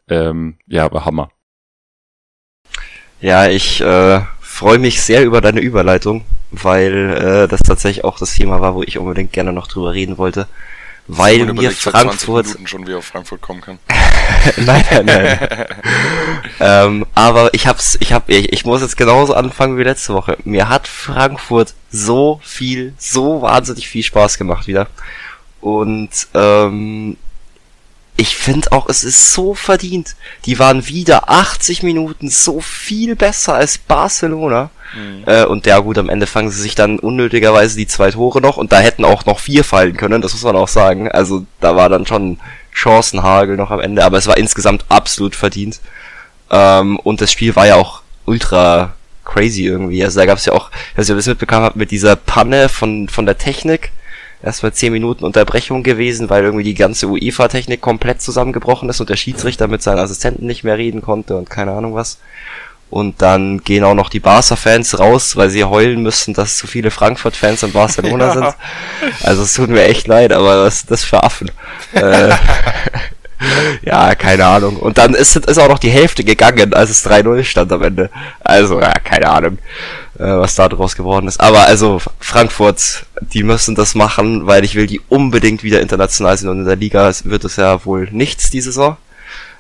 Ähm, ja, aber Hammer. Ja, ich äh, freue mich sehr über deine Überleitung, weil äh, das tatsächlich auch das Thema war, wo ich unbedingt gerne noch drüber reden wollte. Weil mir überlegt seit 20 Frankfurt Minuten schon, wie auf Frankfurt kommen kann. nein, nein, nein. ähm, aber ich hab's, ich hab, ich, ich muss jetzt genauso anfangen wie letzte Woche. Mir hat Frankfurt so viel, so wahnsinnig viel Spaß gemacht wieder. Und ähm, ich finde auch, es ist so verdient. Die waren wieder 80 Minuten so viel besser als Barcelona. Mhm. Äh, und ja gut, am Ende fangen sie sich dann unnötigerweise die zwei Tore noch und da hätten auch noch vier fallen können, das muss man auch sagen. Also da war dann schon Chancenhagel noch am Ende, aber es war insgesamt absolut verdient. Ähm, und das Spiel war ja auch ultra crazy irgendwie. Also da gab es ja auch, was ihr das mitbekommen habt, mit dieser Panne von, von der Technik, erst mal 10 Minuten Unterbrechung gewesen, weil irgendwie die ganze UEFA-Technik komplett zusammengebrochen ist und der Schiedsrichter mit seinen Assistenten nicht mehr reden konnte und keine Ahnung was. Und dann gehen auch noch die Barca-Fans raus, weil sie heulen müssen, dass zu viele Frankfurt-Fans in Barcelona Ja. sind. Also es tut mir echt leid, aber was ist das für Affen? äh, ja, keine Ahnung. Und dann ist, ist auch noch die Hälfte gegangen, als es 3-0 stand am Ende. Also, ja, keine Ahnung, äh, was da draus geworden ist. Aber also, Frankfurt, die müssen das machen, weil ich will die unbedingt wieder international sind. Und in der Liga wird es ja wohl nichts diese Saison,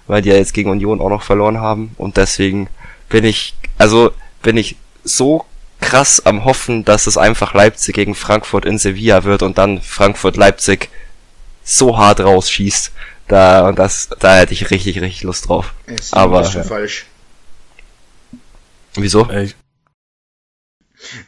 weil die ja jetzt gegen Union auch noch verloren haben. Und deswegen bin ich, also, bin ich so krass am Hoffen, dass es einfach Leipzig gegen Frankfurt in Sevilla wird und dann Frankfurt-Leipzig so hart rausschießt. Da, und das, da hätte ich richtig, richtig Lust drauf. Ist Aber- ist schon falsch. Wieso? Äh, ich-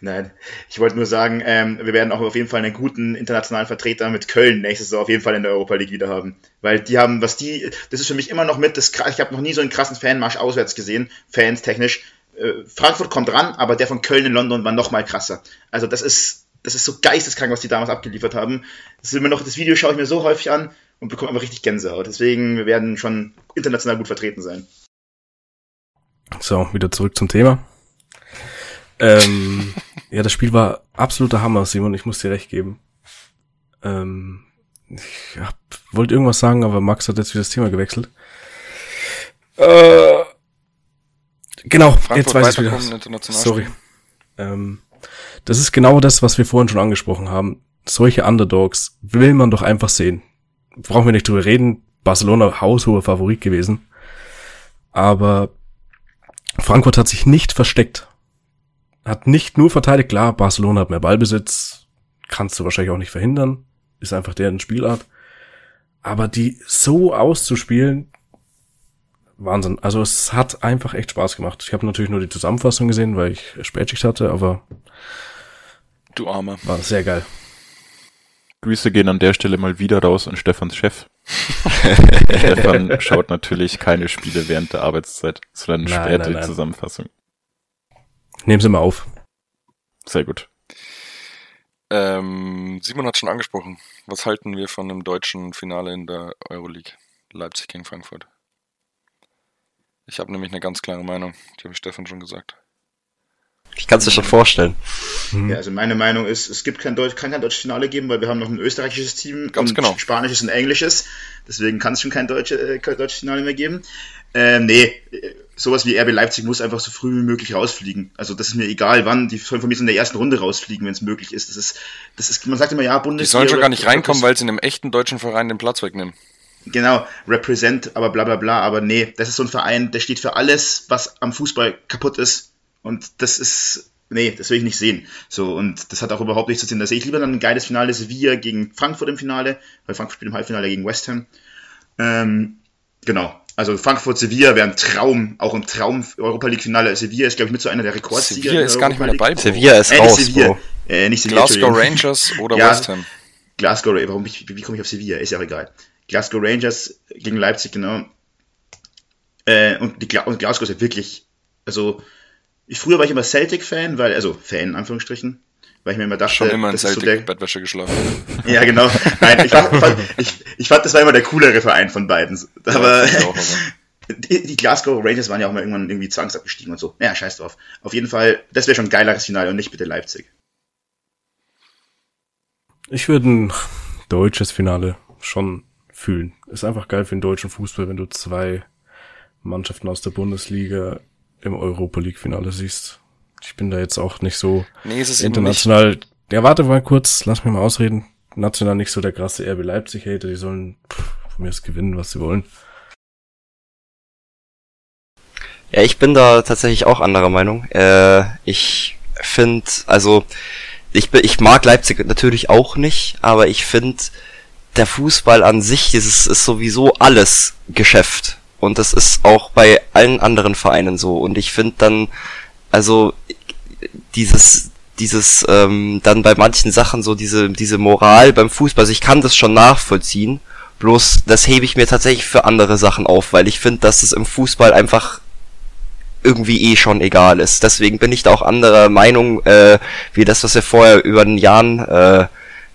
Nein, ich wollte nur sagen, ähm, wir werden auch auf jeden Fall einen guten internationalen Vertreter mit Köln nächste Saison auf jeden Fall in der Europa League wieder haben. Weil die haben, was die, das ist für mich immer noch mit, das, ich habe noch nie so einen krassen Fanmarsch auswärts gesehen, Fans technisch. Äh, Frankfurt kommt ran, aber der von Köln in London war noch mal krasser. Also das ist, das ist so geisteskrank, was die damals abgeliefert haben. Das ist immer noch, das Video schaue ich mir so häufig an und bekomme einfach richtig Gänsehaut. Deswegen, wir werden schon international gut vertreten sein. So, wieder zurück zum Thema. Ähm, ja, das Spiel war absoluter Hammer, Simon, ich muss dir recht geben. Ähm, ich hab, wollte irgendwas sagen, aber Max hat jetzt wieder das Thema gewechselt. Äh, genau, Frankfurt jetzt weiß ich wieder. Sorry. Ähm, das ist genau das, was wir vorhin schon angesprochen haben. Solche Underdogs will man doch einfach sehen. Brauchen wir nicht drüber reden. Barcelona haushoher Favorit gewesen. Aber Frankfurt hat sich nicht versteckt. Hat nicht nur verteidigt. Klar, Barcelona hat mehr Ballbesitz. Kannst du wahrscheinlich auch nicht verhindern. Ist einfach deren Spielart. Aber die so auszuspielen, Wahnsinn. Also es hat einfach echt Spaß gemacht. Ich habe natürlich nur die Zusammenfassung gesehen, weil ich Spätschicht hatte, aber Du Armer. war sehr geil. Grüße gehen an der Stelle mal wieder raus an Stefans Chef. Stefan schaut natürlich keine Spiele während der Arbeitszeit, sondern Nein, später nein, die nein. Zusammenfassung. Nehmen Sie mal auf. Sehr gut. Ähm, Simon hat schon angesprochen. Was halten wir von einem deutschen Finale in der Euroleague? Leipzig gegen Frankfurt. Ich habe nämlich eine ganz klare Meinung. Die habe ich Stefan schon gesagt. Ich kann es dir schon vorstellen. Mhm. Ja, also meine Meinung ist, es gibt kein Deutsch, kann kein deutsches Finale geben, weil wir haben noch ein österreichisches Team Ganz und genau. spanisches und englisches. Deswegen kann es schon kein, deutsche, äh, kein deutsches Finale mehr geben. Ähm, nee, äh, sowas wie RB Leipzig muss einfach so früh wie möglich rausfliegen. Also das ist mir egal, wann. Die sollen von mir so in der ersten Runde rausfliegen, wenn es möglich ist. Das ist, das ist, man sagt immer, ja, Die Bundesliga. sollen schon gar nicht reinkommen, weil sie in einem echten deutschen Verein den Platz wegnehmen. Genau, represent, aber bla bla bla. Aber nee, das ist so ein Verein, der steht für alles, was am Fußball kaputt ist. Und das ist, nee, das will ich nicht sehen. So, und das hat auch überhaupt nichts zu tun. Da sehe ich lieber dann ein geiles Finale Sevilla gegen Frankfurt im Finale, weil Frankfurt spielt im Halbfinale gegen West Ham. Ähm, genau. Also Frankfurt-Sevilla wäre ein Traum, auch ein Traum Europa League-Finale. Sevilla ist, glaube ich, mit so einer der Rekordsieger. Sevilla ist gar nicht mehr dabei. League. Sevilla ist Äh, raus, nicht Sevilla. Bro. Äh, nicht Sevilla, Glasgow. Rangers oder Ja. West Ham. Glasgow, warum ich, wie komme ich auf Sevilla? Ist ja auch egal. Glasgow Rangers gegen Leipzig, genau. Äh, und, die Gla und Glasgow ist ja wirklich, also, ich, früher war ich immer Celtic-Fan, weil, also, Fan in Anführungsstrichen, weil ich mir immer dachte, Schon immer in ist so Celtic der, Bettwäsche geschlafen. ja, genau. Nein, ich fand, fand, ich, ich fand, das war immer der coolere Verein von beiden. Aber, Ja, auch, aber. die, die Glasgow Rangers waren ja auch mal irgendwann irgendwie zwangsabgestiegen und so. Ja, scheiß drauf. Auf jeden Fall, das wäre schon ein geileres Finale und nicht bitte Leipzig. Ich würde ein deutsches Finale schon fühlen. Ist einfach geil für den deutschen Fußball, wenn du zwei Mannschaften aus der Bundesliga im Europa League Finale siehst. Ich bin da jetzt auch nicht so Nee, ist es eben nicht. international. Ja, warte mal kurz, lass mich mal ausreden. National nicht so der krasse RB Leipzig Hater, die sollen pff, von mir das gewinnen, was sie wollen. Ja, ich bin da tatsächlich auch anderer Meinung. Äh, ich finde, also ich, bin- ich mag Leipzig natürlich auch nicht, aber ich finde, der Fußball an sich, dieses ist sowieso alles Geschäft. Und das ist auch bei allen anderen Vereinen so. Und ich finde dann, also dieses, dieses, ähm, dann bei manchen Sachen so diese, diese Moral beim Fußball, also ich kann das schon nachvollziehen, bloß das hebe ich mir tatsächlich für andere Sachen auf, weil ich finde, dass es im Fußball einfach irgendwie eh schon egal ist. Deswegen bin ich da auch anderer Meinung, äh, wie das, was wir vorher über den Jahren äh,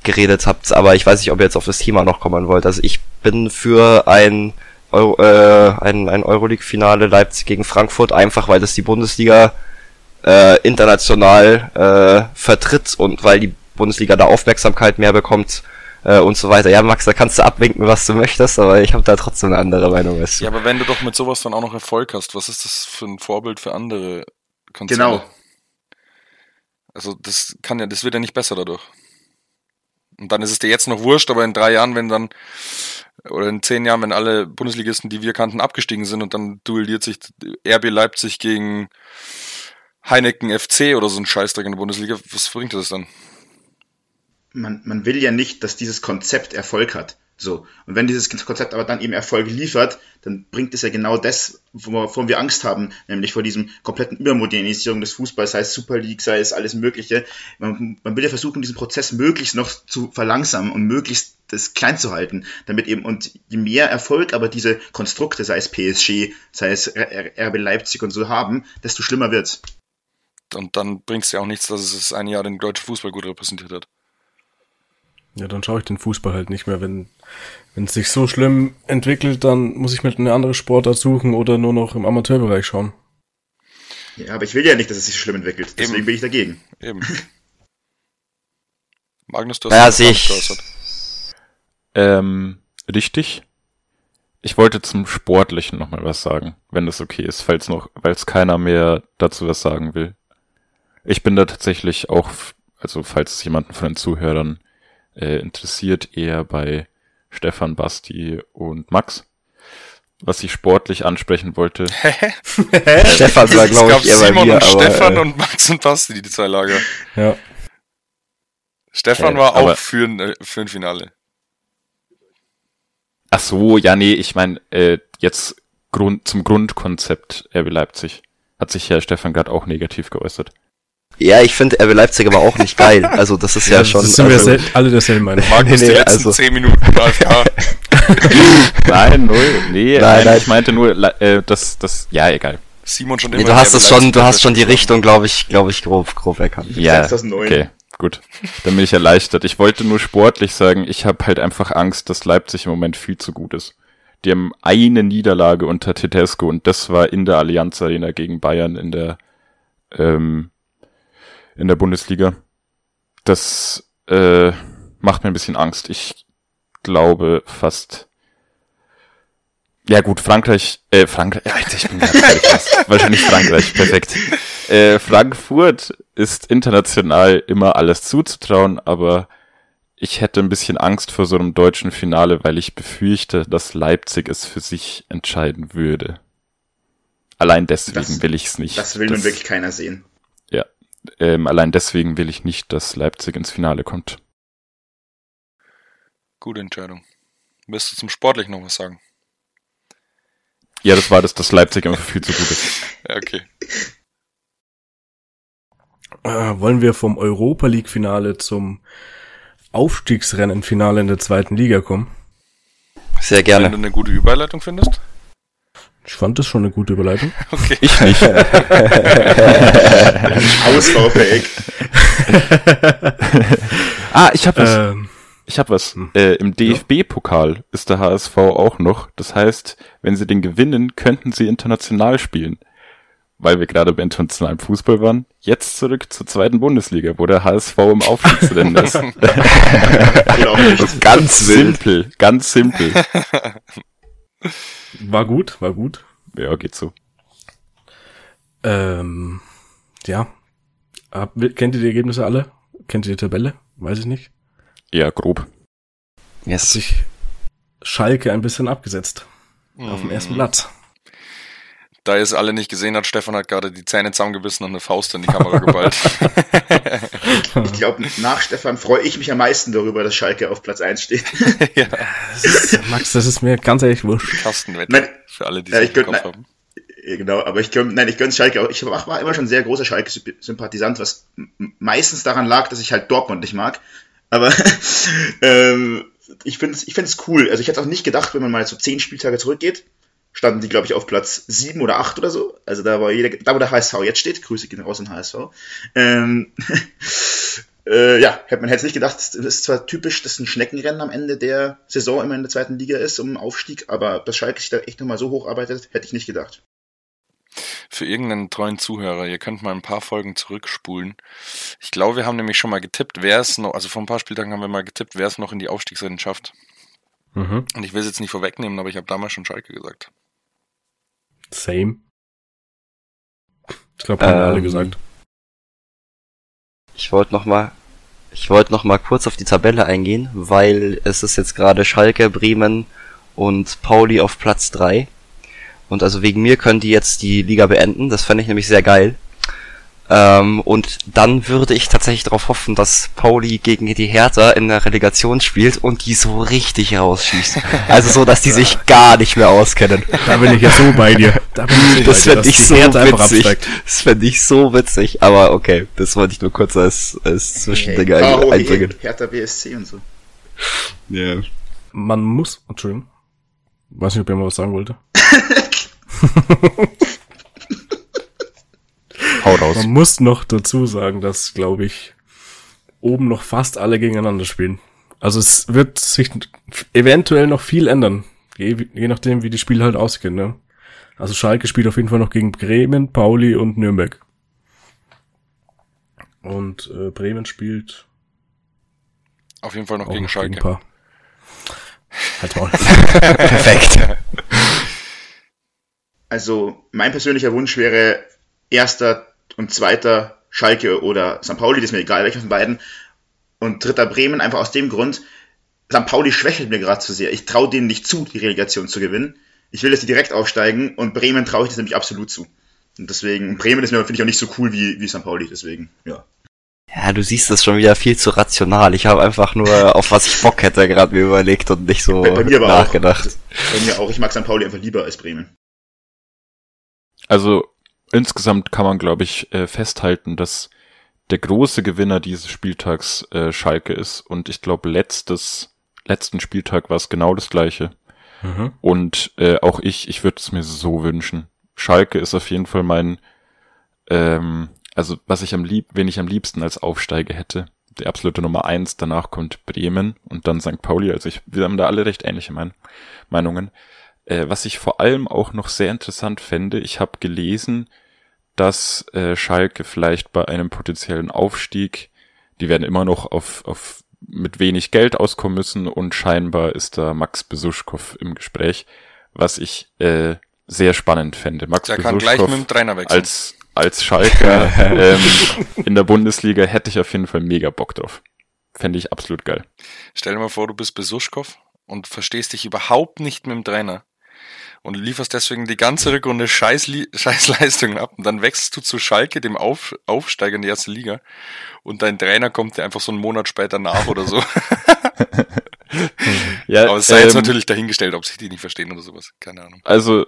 geredet habt, aber ich weiß nicht, ob ihr jetzt auf das Thema noch kommen wollt. Also ich bin für ein Euro, äh, ein, ein Euroleague-Finale Leipzig gegen Frankfurt, einfach weil das die Bundesliga äh, international äh, vertritt und weil die Bundesliga da Aufmerksamkeit mehr bekommt äh, und so weiter. Ja, Max, da kannst du abwinken, was du möchtest, aber ich habe da trotzdem eine andere Meinung als du. Ja, aber wenn du doch mit sowas dann auch noch Erfolg hast, was ist das für ein Vorbild für andere Konzerne? Genau. Also das kann ja, das wird ja nicht besser dadurch. Und dann ist es dir jetzt noch wurscht, aber in drei Jahren, wenn dann, oder in zehn Jahren, wenn alle Bundesligisten, die wir kannten, abgestiegen sind und dann duelliert sich RB Leipzig gegen Heineken FC oder so ein Scheißdreck in der Bundesliga, was bringt das dann? man, man will ja nicht, dass dieses Konzept Erfolg hat. So. Und wenn dieses Konzept aber dann eben Erfolg liefert, dann bringt es ja genau das, wovon wir Angst haben, nämlich vor diesem kompletten Übermodernisierung des Fußballs, sei es Super League, sei es alles Mögliche. Man, man will ja versuchen, diesen Prozess möglichst noch zu verlangsamen und möglichst das klein zu halten, damit eben, und je mehr Erfolg aber diese Konstrukte, sei es PSG, sei es RB Leipzig und so haben, desto schlimmer wird's. Und dann bringt es ja auch nichts, dass es ein Jahr den deutschen Fußball gut repräsentiert hat. Ja, dann schaue ich den Fußball halt nicht mehr. Wenn wenn es sich so schlimm entwickelt, dann muss ich mir eine andere Sportart suchen oder nur noch im Amateurbereich schauen. Ja, aber ich will ja nicht, dass es sich schlimm entwickelt. Deswegen Eben. bin ich dagegen. Eben. Magnus, du Ja, was sehe ich. Ähm, richtig. Ich wollte zum Sportlichen nochmal was sagen, wenn das okay ist, falls noch, weil es keiner mehr dazu was sagen will. Ich bin da tatsächlich auch, also falls es jemanden von den Zuhörern äh, interessiert, eher bei Stefan, Basti und Max. Was ich sportlich ansprechen wollte, Stefan war, Es glaube gab ich, eher bei Simon mir, und aber, Stefan äh, und Max und Basti, die zwei Lager. Ja. Stefan Äh, war auch für, ein- äh, für ein Finale. ach so, ja, nee, ich meine, äh, jetzt Grund, zum Grundkonzept RB Leipzig hat sich ja Stefan gerade auch negativ geäußert. Ja, ich finde RB Leipzig aber auch nicht geil. Also das ist ja, schon. das sind also, wir alle derselben Meinung. Magnus, Nee, die nee, letzten also- zehn Minuten AFK. Nein, null, nee, Nein, nein, nein. ich meinte nur, äh, das, das, ja, egal. Simon schon nee, immer du hast es schon, du hast schon die. Richtung, glaube ich, glaube ich, grob, grob erkannt. Ja, 2009. okay, gut. Dann bin ich erleichtert. Ich wollte nur sportlich sagen, ich habe halt einfach Angst, dass Leipzig im Moment viel zu gut ist. Die haben eine Niederlage unter Tedesco und das war in der Allianz Arena gegen Bayern in der ähm, in der Bundesliga. Das äh, macht mir ein bisschen Angst. Ich glaube fast. Ja gut, Frankreich, äh, Frankreich, Alter, ich bin wahrscheinlich Frankreich, perfekt. Äh, Frankfurt ist international immer alles zuzutrauen, aber ich hätte ein bisschen Angst vor so einem deutschen Finale, weil ich befürchte, dass Leipzig es für sich entscheiden würde. Allein deswegen Das- will ich es nicht. Das will nun wirklich keiner sehen. Ähm, allein deswegen will ich nicht, dass Leipzig ins Finale kommt. Gute Entscheidung. Willst du zum Sportlichen noch was sagen? Ja, das war das, dass Leipzig einfach viel zu gut ist. Ja, okay. Äh, wollen wir vom Europa League Finale zum Aufstiegsrennen-Finale in der zweiten Liga kommen? Sehr Wenn gerne. du eine gute Überleitung findest. Ich fand das schon eine gute Überleitung. Okay. Ich nicht. Ausbaufähig. ah, ich habe was. Ähm, Ich habe was. Hm. Äh, Im DFB-Pokal ist der HSV auch noch. Das heißt, wenn sie den gewinnen, könnten sie international spielen. Weil wir gerade bei internationalem Fußball waren. Jetzt zurück zur zweiten Bundesliga, wo der HSV im Aufstiegsrennen ist. Ganz simpel, ganz simpel. War gut, war gut. Ja, geht so. Ähm, ja. Hab, kennt ihr die Ergebnisse alle? Kennt ihr die Tabelle? Weiß ich nicht. Ja, grob. Hat Yes. sich Schalke ein bisschen abgesetzt. Auf dem ersten Mhm. Da ihr es alle nicht gesehen hat, Stefan hat gerade die Zähne zusammengebissen und eine Faust in die Kamera geballt. Ich glaube, nach Stefan freue ich mich am meisten darüber, dass Schalke auf Platz 1 steht. ja. Das ist, Max, das ist mir ganz ehrlich wurscht. Kastenwette. Nein. Für alle, die Ja, es ich im gönn- Kopf haben. Ja, genau, aber ich gönn, nein, ich gönn's Schalke auch. Ich war immer schon ein sehr großer Schalke-Sympathisant, was meistens daran lag, dass ich halt Dortmund nicht mag. Aber ähm, ich finde ich find's cool. Also ich hätte auch nicht gedacht, wenn man mal so zehn Spieltage zurückgeht, standen die, glaube ich, auf Platz sieben oder acht oder so. Also da war jeder, da wo der HSV jetzt steht, Grüße gehen raus an HSV. Ähm, äh, ja, hätte man hätte nicht gedacht, es ist zwar typisch, dass ein Schneckenrennen am Ende der Saison immer in der zweiten Liga ist, um Aufstieg, aber dass Schalke sich da echt nochmal so hocharbeitet, hätte ich nicht gedacht. Für irgendeinen treuen Zuhörer, ihr könnt mal ein paar Folgen zurückspulen. Ich glaube, wir haben nämlich schon mal getippt, wer es noch, also vor ein paar Spieltagen haben wir mal getippt, wer es noch in die Aufstiegsrennen schafft. Mhm. Und ich will es jetzt nicht vorwegnehmen, aber ich habe damals schon Schalke gesagt. Same. Ich glaube, haben wir alle Ähm, gesagt. Ich wollte noch mal, ich wollte noch mal kurz auf die Tabelle eingehen, weil es ist jetzt gerade Schalke, Bremen und Pauli auf Platz drei Und also wegen mir können die jetzt die Liga beenden. Das fände ich nämlich sehr geil. Ähm, und dann würde ich tatsächlich darauf hoffen, dass Pauli gegen die Hertha in der Relegation spielt und die so richtig rausschießt. Also so, dass die sich gar nicht mehr auskennen. Da bin ich ja so bei dir. Da bin ich so Das fände ich so witzig. Das fände ich so witzig. Aber okay, das wollte ich nur kurz als, als Zwischending ein, KOE, einbringen. Hertha BSC und so. Ja. Man muss, Entschuldigung. Weiß nicht, ob jemand was sagen wollte. Hau raus. Man muss noch dazu sagen, dass, glaube ich, oben noch fast alle gegeneinander spielen. Also es wird sich eventuell noch viel ändern. Je, je nachdem, wie die Spiele halt ausgehen, ne? Also Schalke spielt auf jeden Fall noch gegen Bremen, Pauli und Nürnberg. Und äh, Bremen spielt Auf jeden Fall noch gegen Schalke. ein paar. Halt mal. Perfekt. Also mein persönlicher Wunsch wäre erster und zweiter Schalke oder St. Pauli, das ist mir egal, welcher von beiden. Und dritter Bremen, einfach aus dem Grund, St. Pauli schwächelt mir gerade zu sehr. Ich traue denen nicht zu, die Relegation zu gewinnen. Ich will, dass sie direkt aufsteigen und Bremen traue ich das nämlich absolut zu. Und deswegen, Bremen ist mir, finde ich, auch nicht so cool wie, wie St. Pauli, deswegen, ja. Ja, du siehst das schon wieder viel zu rational. Ich habe einfach nur auf was ich Bock hätte gerade mir überlegt und nicht so Bei, bei mir aber nachgedacht. auch. Bei mir auch. Ich mag St. Pauli einfach lieber als Bremen. Also insgesamt kann man, glaube ich, äh, festhalten, dass der große Gewinner dieses Spieltags äh, Schalke ist. Und ich glaube, letztes, letzten Spieltag war es genau das gleiche. Mhm. Und äh, auch ich, ich würde es mir so wünschen. Schalke ist auf jeden Fall mein, ähm, also was ich am lieb, wen ich am liebsten als Aufsteiger hätte. Die absolute Nummer eins. Danach kommt Bremen und dann St. Pauli. Also ich, wir haben da alle recht ähnliche mein, Meinungen. Äh, was ich vor allem auch noch sehr interessant fände, ich habe gelesen, dass äh, Schalke vielleicht bei einem potenziellen Aufstieg, die werden immer noch auf, auf mit wenig Geld auskommen müssen und scheinbar ist da Max Besuschkow im Gespräch, was ich äh, sehr spannend fände. Max Der kann gleich mit dem Trainer wechseln. als als Schalker ähm, in der Bundesliga hätte ich auf jeden Fall mega Bock drauf. Fände ich absolut geil. Stell dir mal vor, du bist Besuschkow und verstehst dich überhaupt nicht mit dem Trainer und lieferst deswegen die ganze Rückrunde scheiß, scheiß Leistungen ab und dann wechselst du zu Schalke, dem Auf, Aufsteiger in die erste Liga und dein Trainer kommt dir einfach so einen Monat später nach oder so. Ja, Aber es sei jetzt ähm, natürlich dahingestellt, ob sich die nicht verstehen oder sowas. Keine Ahnung. Also,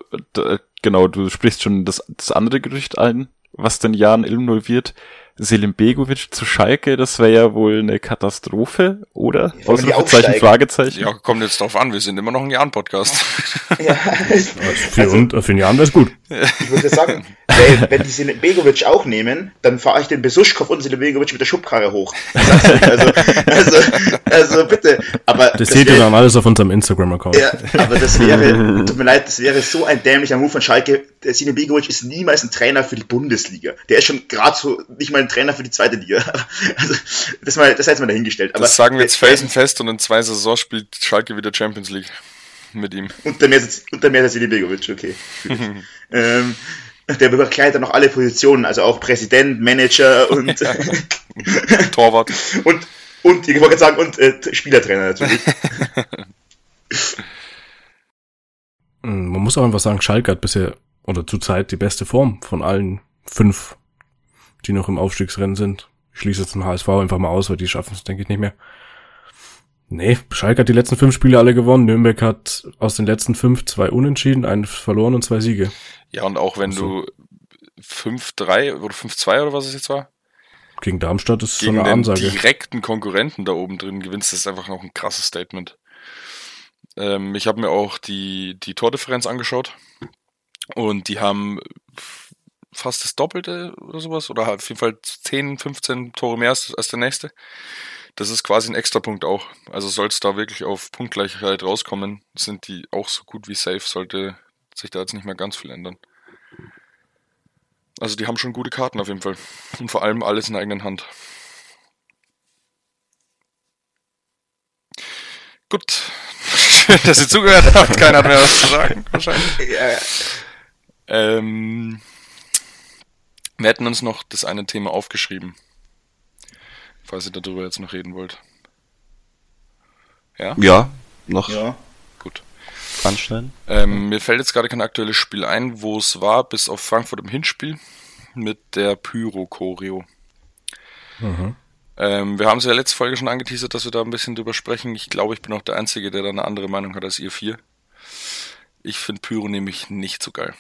genau, du sprichst schon das, das andere Gerücht ein, was den Jahren involviert. Selim Begovic zu Schalke, das wäre ja wohl eine Katastrophe, oder? die Ausrufezeichen. Fragezeichen. Ja, kommt jetzt drauf an, wir sind immer noch ein Jahren-Podcast. Ja, Für, und, für den Jahren wäre gut. ich würde sagen, wenn, wenn die Selim Begovic auch nehmen, dann fahre ich den Besuschkow und Selim Begovic mit der Schubkarre hoch. Also, also, also bitte. Aber Das, seht ihr wäre- dann alles auf unserem Instagram-Account. Ja, aber das wäre, tut mir leid, das wäre so ein dämlicher Move von Schalke. Der Sine Begovic ist niemals ein Trainer für die Bundesliga. Der ist schon gerade so nicht mal ein Trainer für die zweite Liga. Also, das mal, das jetzt mal dahingestellt. Aber Das sagen wir jetzt felsenfest und in zwei Saisons spielt Schalke wieder Champions League mit ihm. Unter mehr, unter mehr als Begovic, okay. ähm, der bekleidet dann noch alle Positionen, also auch Präsident, Manager und, Torwart. und, und, ich wollte gerade sagen, und äh, Spielertrainer natürlich. Mm, Man muss auch einfach sagen, Schalke hat bisher oder zurzeit die beste Form von allen fünf, die noch im Aufstiegsrennen sind. Ich schließe jetzt den HSV einfach mal aus, weil die schaffen es, denke ich, nicht mehr. Nee, Schalke hat die letzten fünf Spiele alle gewonnen. Nürnberg hat aus den letzten fünf zwei Unentschieden, einen verloren und zwei Siege. Ja, und auch wenn So. du 5-3 oder 5-2 oder was es jetzt war, Gegen Darmstadt ist gegen so eine den Ansage. direkten Konkurrenten da oben drin gewinnst, das ist einfach noch ein krasses Statement. Ähm, ich habe mir auch die, die Tordifferenz angeschaut und die haben fast das Doppelte oder sowas. Oder auf jeden Fall 10, 15 Tore mehr als, als der nächste. Das ist quasi ein Extrapunkt auch. Also soll es da wirklich auf Punktgleichheit rauskommen, sind die auch so gut wie safe, sollte sich da jetzt nicht mehr ganz viel ändern. Also die haben schon gute Karten auf jeden Fall. Und vor allem alles in der eigenen Hand. Gut. Schön, dass ihr zugehört habt. Keiner hat mehr was zu sagen, wahrscheinlich. Ja, Ähm, wir hätten uns noch das eine Thema aufgeschrieben. Falls ihr darüber jetzt noch reden wollt. Ja? Ja, noch ja. Gut. anschneiden. Ähm, mir fällt jetzt gerade kein aktuelles Spiel ein, wo es war, bis auf Frankfurt im Hinspiel mit der Pyro-Choreo. Ähm, wir haben es ja letzte Folge schon angeteasert, dass wir da ein bisschen drüber sprechen. Ich glaube, ich bin auch der Einzige, der da eine andere Meinung hat als ihr vier. Ich finde Pyro nämlich nicht so geil.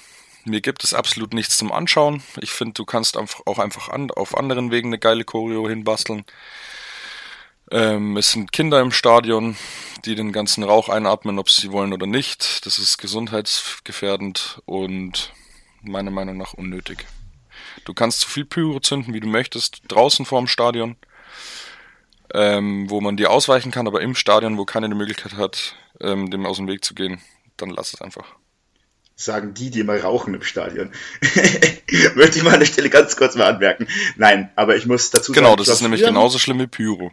Mir gibt es absolut nichts zum Anschauen. Ich finde, du kannst auch einfach an, auf anderen Wegen eine geile Choreo hinbasteln. Ähm, es sind Kinder im Stadion, die den ganzen Rauch einatmen, ob sie wollen oder nicht. Das ist gesundheitsgefährdend und meiner Meinung nach unnötig. Du kannst so viel Pyro zünden, wie du möchtest, draußen vorm Stadion, ähm, wo man dir ausweichen kann, aber im Stadion, wo keiner die Möglichkeit hat, ähm, dem aus dem Weg zu gehen, dann lass es einfach. Sagen die, die immer rauchen im Stadion. Möchte ich mal an der Stelle ganz kurz mal anmerken. Nein, aber ich muss dazu Genau, sagen, das ich war ist nämlich genauso schlimm wie Pyro.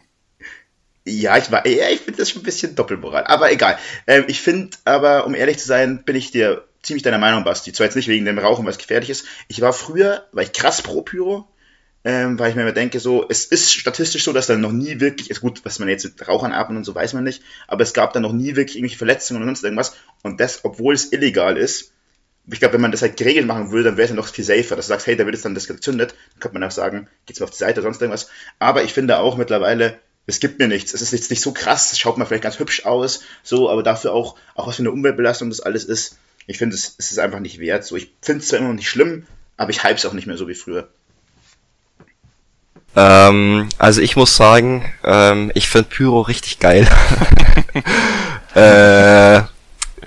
Ja, ich war, ja, ich finde das schon ein bisschen Doppelmoral. Aber egal. Ähm, ich finde, aber um ehrlich zu sein, bin ich dir ziemlich deiner Meinung, Basti. Zwar jetzt nicht wegen dem Rauchen, was gefährlich ist. Ich war früher, war ich krass pro Pyro, ähm, weil ich mir immer denke, so, es ist statistisch so, dass dann noch nie wirklich, ist gut, was man jetzt mit Rauchern atmet und so, weiß man nicht, aber es gab dann noch nie wirklich irgendwelche Verletzungen und sonst irgendwas. Und das, obwohl es illegal ist, ich glaube, wenn man das halt geregelt machen würde, dann wäre es ja noch viel safer, dass du sagst, hey, da wird jetzt dann das gezündet, dann könnte man auch sagen, geht's mal auf die Seite oder sonst irgendwas. Aber ich finde auch mittlerweile, es gibt mir nichts. Es ist jetzt nicht so krass, es schaut mal vielleicht ganz hübsch aus, so, aber dafür auch, auch was für eine Umweltbelastung das alles ist. Ich finde, es, es ist einfach nicht wert. So, ich finde es zwar immer noch nicht schlimm, aber ich hype es auch nicht mehr so wie früher. Ähm, also ich muss sagen, ähm, ich finde Pyro richtig geil. äh,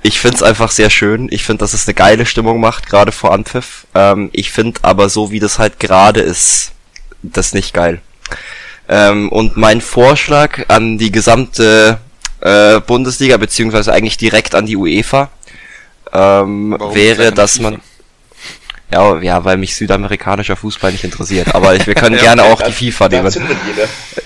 ich finde es einfach sehr schön. Ich finde, dass es eine geile Stimmung macht, gerade vor Anpfiff. Ähm, ich finde aber so, wie das halt gerade ist, das nicht geil. Ähm, und mein Vorschlag an die gesamte äh, Bundesliga, beziehungsweise eigentlich direkt an die UEFA, ähm, Warum wäre, dass man ja, ja, weil mich südamerikanischer Fußball nicht interessiert. Aber ich, wir können Ja, gerne okay, auch die FIFA nehmen.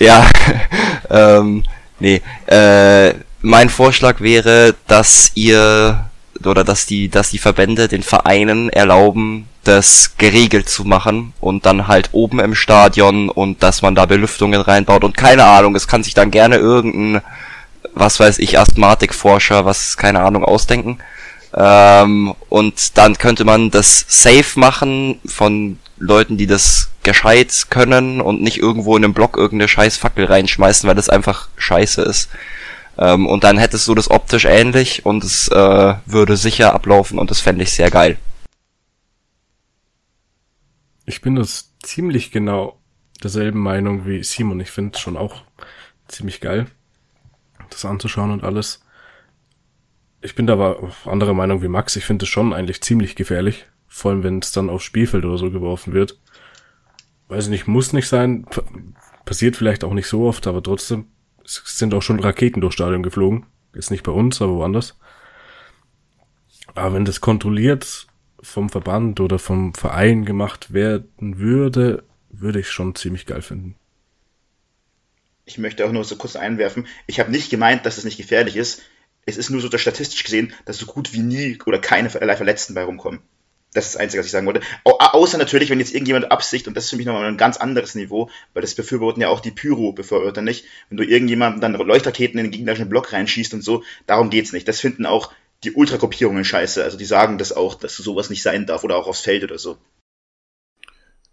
Ja, ähm, nee. Äh, mein Vorschlag wäre, dass ihr oder dass die, dass die Verbände den Vereinen erlauben, das geregelt zu machen und dann halt oben im Stadion und dass man da Belüftungen reinbaut und keine Ahnung, es kann sich dann gerne irgendein, was weiß ich, Asthmatikforscher, was, keine Ahnung, ausdenken. Ähm, und dann könnte man das safe machen von Leuten, die das gescheit können und nicht irgendwo in einem Block irgendeine scheiß Fackel reinschmeißen, weil das einfach scheiße ist. Ähm, und dann hättest du das optisch ähnlich und es äh, würde sicher ablaufen und das fände ich sehr geil. Ich bin das ziemlich genau derselben Meinung wie Simon. Ich finde es schon auch ziemlich geil, das anzuschauen und alles. Ich bin da aber auf andere Meinung wie Max. Ich finde es schon eigentlich ziemlich gefährlich. Vor allem, wenn es dann aufs Spielfeld oder so geworfen wird. Weiß ich nicht, muss nicht sein. Passiert vielleicht auch nicht so oft, aber trotzdem es sind auch schon Raketen durchs Stadion geflogen. Ist nicht bei uns, aber woanders. Aber wenn das kontrolliert vom Verband oder vom Verein gemacht werden würde, würde ich schon ziemlich geil finden. Ich möchte auch nur so kurz einwerfen. Ich habe nicht gemeint, dass es nicht gefährlich ist. Es ist nur so statistisch gesehen, dass so gut wie nie oder keine Ver- Verletzten bei rumkommen. Das ist das Einzige, was ich sagen wollte. Au außer natürlich, wenn jetzt irgendjemand Absicht, und das ist für mich nochmal ein ganz anderes Niveau, weil das befürworten ja auch die Pyro-Befürworter nicht, wenn du irgendjemanden dann Leuchtraketen in den gegnerischen Block reinschießt und so, darum geht's nicht. Das finden auch die Ultragruppierungen scheiße. Also die sagen das auch, dass sowas nicht sein darf oder auch aufs Feld oder so.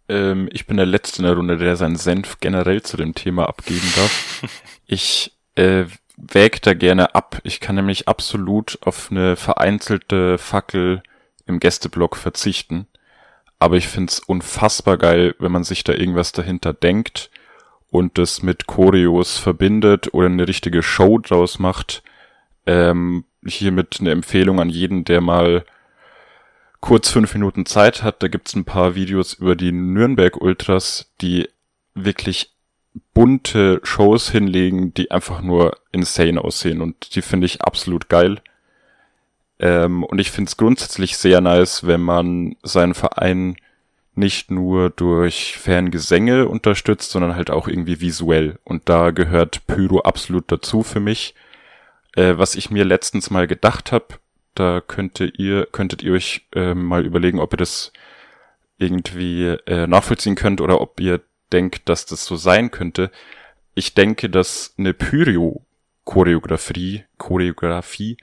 Ähm, ich bin der Letzte in der Runde, der seinen Senf generell zu dem Thema abgeben darf. Ich äh, wäge da gerne ab. Ich kann nämlich absolut auf eine vereinzelte Fackel im Gästeblock verzichten. Aber ich find's unfassbar geil, wenn man sich da irgendwas dahinter denkt und das mit Choreos verbindet oder eine richtige Show draus macht. Ähm, hiermit eine Empfehlung an jeden, der mal kurz fünf Minuten Zeit hat, da gibt's ein paar Videos über die Nürnberg Ultras, die wirklich bunte Shows hinlegen, die einfach nur insane aussehen und die finde ich absolut geil. Ähm, und ich finde es grundsätzlich sehr nice, wenn man seinen Verein nicht nur durch Fangesänge unterstützt, sondern halt auch irgendwie visuell. Und da gehört Pyro absolut dazu für mich. Äh, was ich mir letztens mal gedacht habe, da könnte ihr, könntet ihr euch äh, mal überlegen, ob ihr das irgendwie äh, nachvollziehen könnt oder ob ihr denkt, dass das so sein könnte. Ich denke, dass eine Pyro-Choreografie, Choreografie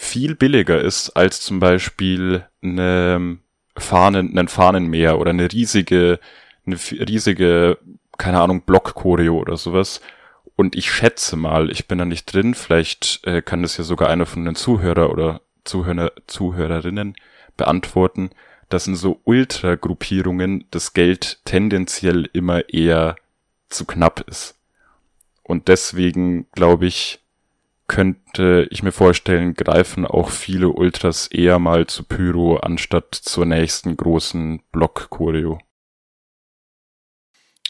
viel billiger ist als zum Beispiel eine Fahnen, einen Fahnenmeer oder eine riesige, eine riesige, keine Ahnung, Block-Choreo oder sowas. Und ich schätze mal, ich bin da nicht drin, vielleicht äh, kann das ja sogar einer von den Zuhörer oder Zuhörer, Zuhörerinnen beantworten, dass in so Ultra-Gruppierungen das Geld tendenziell immer eher zu knapp ist. Und deswegen glaube ich, könnte ich mir vorstellen, greifen auch viele Ultras eher mal zu Pyro anstatt zur nächsten großen Block-Choreo.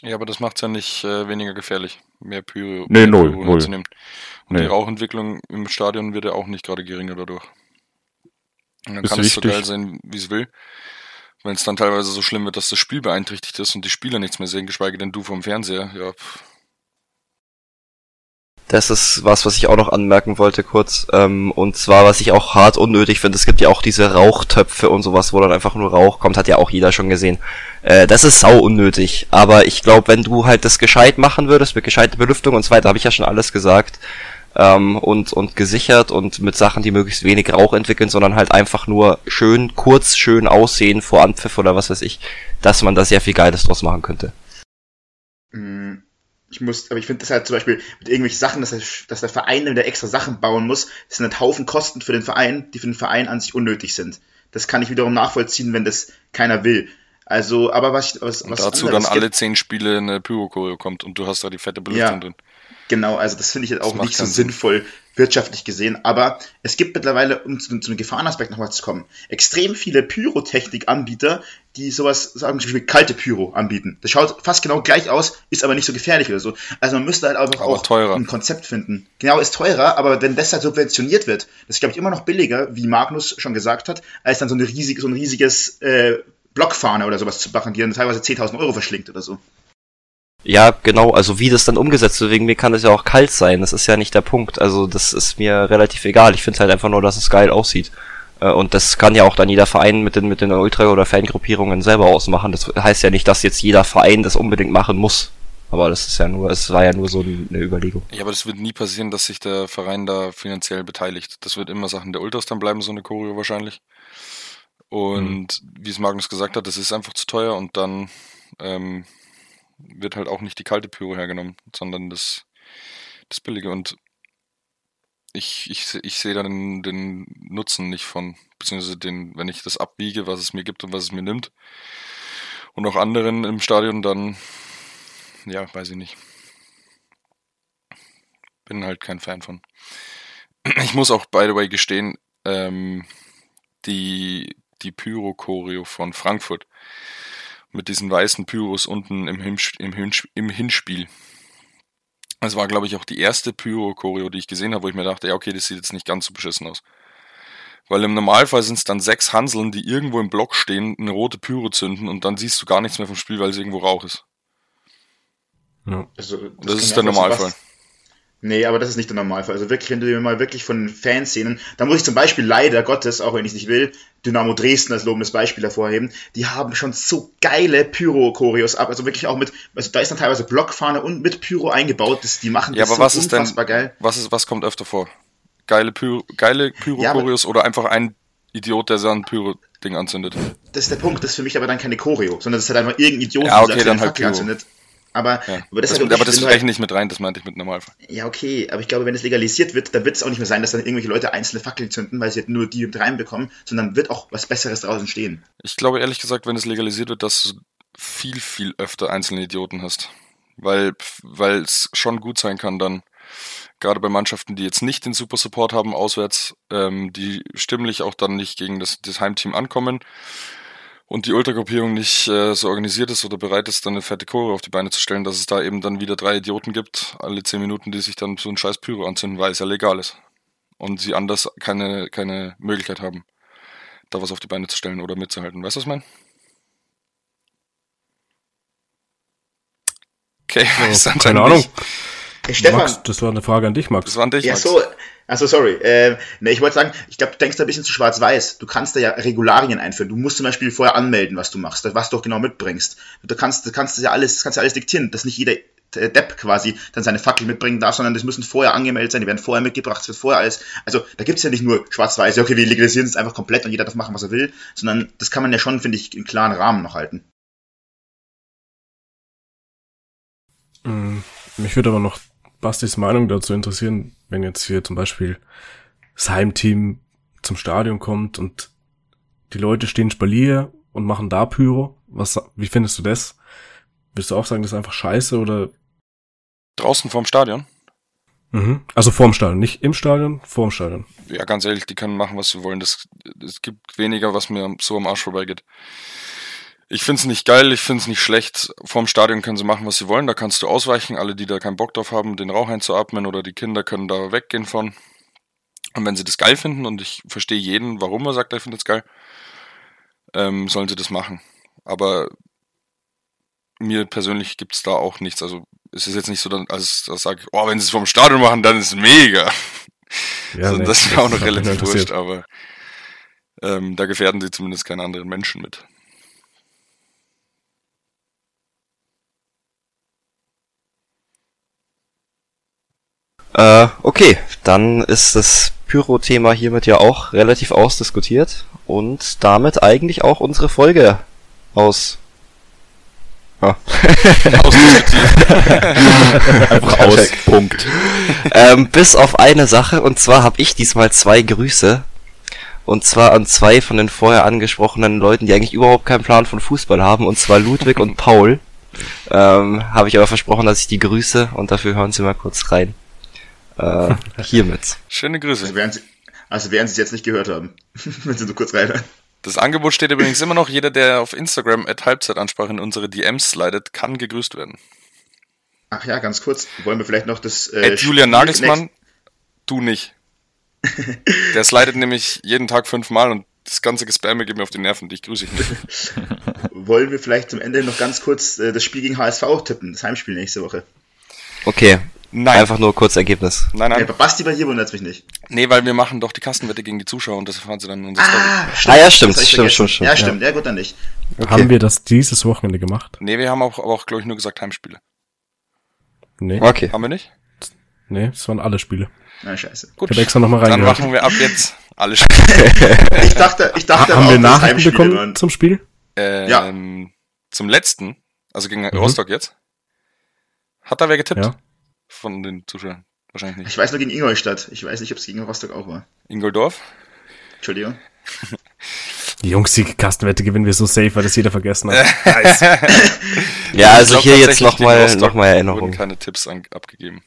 Ja, aber das macht's ja nicht äh, weniger gefährlich, mehr Pyro, Nee, mehr null, Pyro null. zu nehmen. Und Nee. die Rauchentwicklung im Stadion wird ja auch nicht gerade geringer dadurch. Und dann Ist kann es so geil sein, wie es will. Wenn es dann teilweise so schlimm wird, dass das Spiel beeinträchtigt ist und die Spieler nichts mehr sehen, geschweige denn du vom Fernseher, ja, pff, Das ist was, was ich auch noch anmerken wollte kurz. Ähm, und zwar, was ich auch hart unnötig finde, es gibt ja auch diese Rauchtöpfe und sowas, wo dann einfach nur Rauch kommt, hat ja auch jeder schon gesehen. Äh, das ist sau unnötig. Aber ich glaube, wenn du halt das gescheit machen würdest, mit gescheiter Belüftung und so weiter, habe ich ja schon alles gesagt. Ähm, und, und gesichert und mit Sachen, die möglichst wenig Rauch entwickeln, sondern halt einfach nur schön, kurz schön aussehen vor Anpfiff oder was weiß ich, dass man da sehr viel Geiles draus machen könnte. Mm, Ich muss, aber ich finde das halt zum Beispiel mit irgendwelchen Sachen, dass der, dass der Verein wieder extra Sachen bauen muss, das sind halt Haufen Kosten für den Verein, die für den Verein an sich unnötig sind. Das kann ich wiederum nachvollziehen, wenn das keiner will. Also, aber was, ich- was, und was dazu dann alle zehn Spiele eine Pyro-Choreo kommt und du hast da die fette Belüftung Ja. drin. Genau, also das finde ich jetzt auch nicht so Sinn. sinnvoll wirtschaftlich gesehen. Aber es gibt mittlerweile, um zu, zu dem Gefahrenaspekt nochmal zu kommen, extrem viele Pyrotechnik-Anbieter, die sowas, sagen zum Beispiel kalte Pyro anbieten. Das schaut fast genau gleich aus, ist aber nicht so gefährlich oder so. Also man müsste halt einfach Aber auch teurer. ein Konzept finden. Genau, ist teurer, aber wenn das halt subventioniert wird, das ist, glaube ich, immer noch billiger, wie Magnus schon gesagt hat, als dann so, eine riesige, so ein riesiges äh, Blockfahne oder sowas zu machen, die dann teilweise 10.000 Euro verschlingt oder so. Ja, genau, also wie das dann umgesetzt wird, wegen mir kann es ja auch kalt sein, das ist ja nicht der Punkt. Also das ist mir relativ egal. Ich finde halt einfach nur, dass es geil aussieht. Äh, Und das kann ja auch dann jeder Verein mit den, mit den Ultra- oder Fangruppierungen selber ausmachen. Das heißt ja nicht, dass jetzt jeder Verein das unbedingt machen muss. Aber das ist ja nur, es war ja nur so eine Überlegung. Ja, aber das wird nie passieren, dass sich der Verein da finanziell beteiligt. Das wird immer Sachen der Ultras dann bleiben, so eine Choreo wahrscheinlich. Und wie es Magnus gesagt hat, das ist einfach zu teuer und dann ähm, wird halt auch nicht die kalte Pyro hergenommen, sondern das, das billige. Und ich, ich, ich sehe da den, den Nutzen nicht von, beziehungsweise den, wenn ich das abwiege, was es mir gibt und was es mir nimmt. Und auch anderen im Stadion, dann, ja, weiß ich nicht bin halt kein Fan von. Ich muss auch, by the way, gestehen, ähm, die, die Pyro-Choreo von Frankfurt mit diesen weißen Pyros unten im, Hinsch im, Hinsch im Hinspiel. Das war, glaube ich, auch die erste Pyro-Choreo, die ich gesehen habe, wo ich mir dachte, ja, okay, das sieht jetzt nicht ganz so beschissen aus. Weil im Normalfall sind es dann sechs Hanseln, die irgendwo im Block stehen, eine rote Pyro zünden und dann siehst du gar nichts mehr vom Spiel, weil es irgendwo Rauch ist. Ja. Also, Das, kann ist der Normalfall. Nee, aber das ist nicht der Normalfall. Also wirklich, wenn du dir mal wirklich von Fanszenen, da muss ich zum Beispiel leider Gottes, auch wenn ich es nicht will, Dynamo Dresden als lobendes Beispiel hervorheben, die haben schon so geile Pyro-Choreos ab, also wirklich auch mit, also da ist dann teilweise Blockfahne und mit Pyro eingebaut, das, die machen Ja, das aber so was ist denn, unfassbar geil. was ist, was kommt öfter vor? Geile Pyro, geile Pyro-Choreos oder einfach ein Idiot, der sein Pyro-Ding anzündet? Das ist der Punkt, das ist für mich aber dann keine Choreo, sondern das ist halt einfach irgendein Idiot, Ja, okay, der seine halt Fackel Pyro. anzündet. Aber, Ja. aber das, Das, aber das halt- rechne ich mit rein, das meinte ich mit Normalfall. Ja, okay, aber ich glaube, wenn es legalisiert wird, dann wird es auch nicht mehr sein, dass dann irgendwelche Leute einzelne Fackeln zünden, weil sie halt nur die mit reinbekommen, sondern wird auch was Besseres draußen stehen. Ich glaube ehrlich gesagt, wenn es legalisiert wird, dass du viel, viel öfter einzelne Idioten hast. Weil, weil es schon gut sein kann dann, gerade bei Mannschaften, die jetzt nicht den Super Support haben auswärts, ähm, die stimmlich auch dann nicht gegen das, das Heimteam ankommen und die Ultragruppierung nicht äh, so organisiert ist oder bereit ist, dann eine fette Chore auf die Beine zu stellen, dass es da eben dann wieder drei Idioten gibt, alle zehn Minuten, die sich dann so ein scheiß Pyro anzünden, weil es ja legal ist. Und sie anders keine, keine Möglichkeit haben, da was auf die Beine zu stellen oder mitzuhalten. Weißt du, was ich meine? Okay, weiß keine Ahnung. Hey, Stefan, Max, das war eine Frage an dich, Max. Das war an dich, ja Max. so, also sorry. Ähm, ne, ich wollte sagen, ich glaube, du denkst da ein bisschen zu schwarz-weiß. Du kannst da ja Regularien einführen. Du musst zum Beispiel vorher anmelden, was du machst, was du auch genau mitbringst. Du kannst, du kannst das ja alles, das kannst ja alles diktieren, dass nicht jeder äh, Depp quasi dann seine Fackel mitbringen darf, sondern das müssen vorher angemeldet sein, die werden vorher mitgebracht, es wird vorher alles. Also da gibt's ja nicht nur schwarz-weiß, okay, wir legalisieren es einfach komplett und jeder darf machen, was er will, sondern das kann man ja schon, finde ich, in klaren Rahmen noch halten. Mm, Mich würde aber noch Bastis Meinung dazu interessieren, wenn jetzt hier zum Beispiel das Heimteam zum Stadion kommt und die Leute stehen Spalier und machen da Pyro. Was, wie findest du das? Willst du auch sagen, das ist einfach scheiße oder? Draußen vorm Stadion? Mhm. Also vorm Stadion, nicht im Stadion, vorm Stadion. Ja, ganz ehrlich, die können machen, was sie wollen. Das, es gibt weniger, was mir so am Arsch vorbeigeht. Ich find's nicht geil, ich find's nicht schlecht. Vorm Stadion können sie machen, was sie wollen. Da kannst du ausweichen. Alle, die da keinen Bock drauf haben, den Rauch einzuatmen oder die Kinder können da weggehen von. Und wenn sie das geil finden, und ich verstehe jeden, warum er sagt, er findet es geil, ähm, sollen sie das machen. Aber mir persönlich gibt's da auch nichts. Also es ist jetzt nicht so, dass dass ich sage, oh, wenn sie es vom Stadion machen, dann ist es mega. Ja, also, nee, das ist mir auch noch relativ wurscht, aber ähm, da gefährden sie zumindest keine anderen Menschen mit. Äh, okay, dann ist das Pyro-Thema hiermit ja auch relativ ausdiskutiert und damit eigentlich auch unsere Folge aus. Ah. Einfach aus. Punkt. ähm, bis auf eine Sache, und zwar habe ich diesmal zwei Grüße. Und zwar an zwei von den vorher angesprochenen Leuten, die eigentlich überhaupt keinen Plan von Fußball haben, und zwar Ludwig und Paul. Ähm, habe ich aber versprochen, dass ich die grüße und dafür hören Sie mal kurz rein. Äh, hiermit. Schöne Grüße. Also werden sie, also werden sie es jetzt nicht gehört haben, wenn sie nur kurz reinhören. Das Angebot steht übrigens immer noch. Jeder, der auf Instagram at Halbzeitansprache in unsere DMs slidet, kann gegrüßt werden. Ach ja, ganz kurz, wollen wir vielleicht noch das... Äh, At Julian Nagelsmann, du nicht. Der slidet nämlich jeden Tag fünfmal und das ganze Gespamme geht mir auf die Nerven. Dich grüße ich nicht. wollen wir vielleicht zum Ende noch ganz kurz äh, das Spiel gegen HSV tippen, das Heimspiel nächste Woche. Okay, Nein. einfach nur kurz Ergebnis. Nein, Ja, nein. bei Basti bei dir wundert's mich nicht. Nee, weil wir machen doch die Kastenwette gegen die Zuschauer und das erfahren sie dann in unserer Story. Ah, ja, stimmt, das hab ich stimmt, vergessen. stimmt, stimmt, Ja, stimmt, ja. gut, dann nicht. Haben wir das dieses Wochenende gemacht? Nee, wir haben auch, aber auch, glaube ich, nur gesagt Heimspiele. Nee. Okay. Haben wir nicht? Nee, das waren alle Spiele. Na, scheiße. Gut. Ich habe extra nochmal Dann reingehört. machen wir ab jetzt alle Spiele. Ich dachte, ich dachte Haben auch, wir Nachrichten Heimspiele bekommen waren. zum Spiel? Ähm, Zum letzten, also gegen Rostock jetzt. Hat da wer getippt? Ja. Von den Zuschauern? Wahrscheinlich nicht. Ich weiß nur gegen Ingolstadt. Ich weiß nicht, ob es gegen Rostock auch war. Ingoldorf? Entschuldigung. Die Jungs, die Kastenwette gewinnen wir so safe, weil das jeder vergessen hat. Ja, also glaub hier jetzt nochmal noch mal Wurden Erinnerung. keine Tipps an, abgegeben.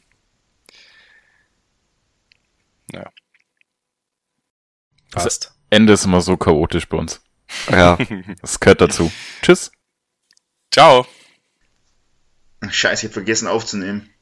Naja. Passt. Ende ist immer so chaotisch bei uns. Ja. Das gehört dazu. Tschüss. Ciao. Scheiße, ich hab vergessen aufzunehmen.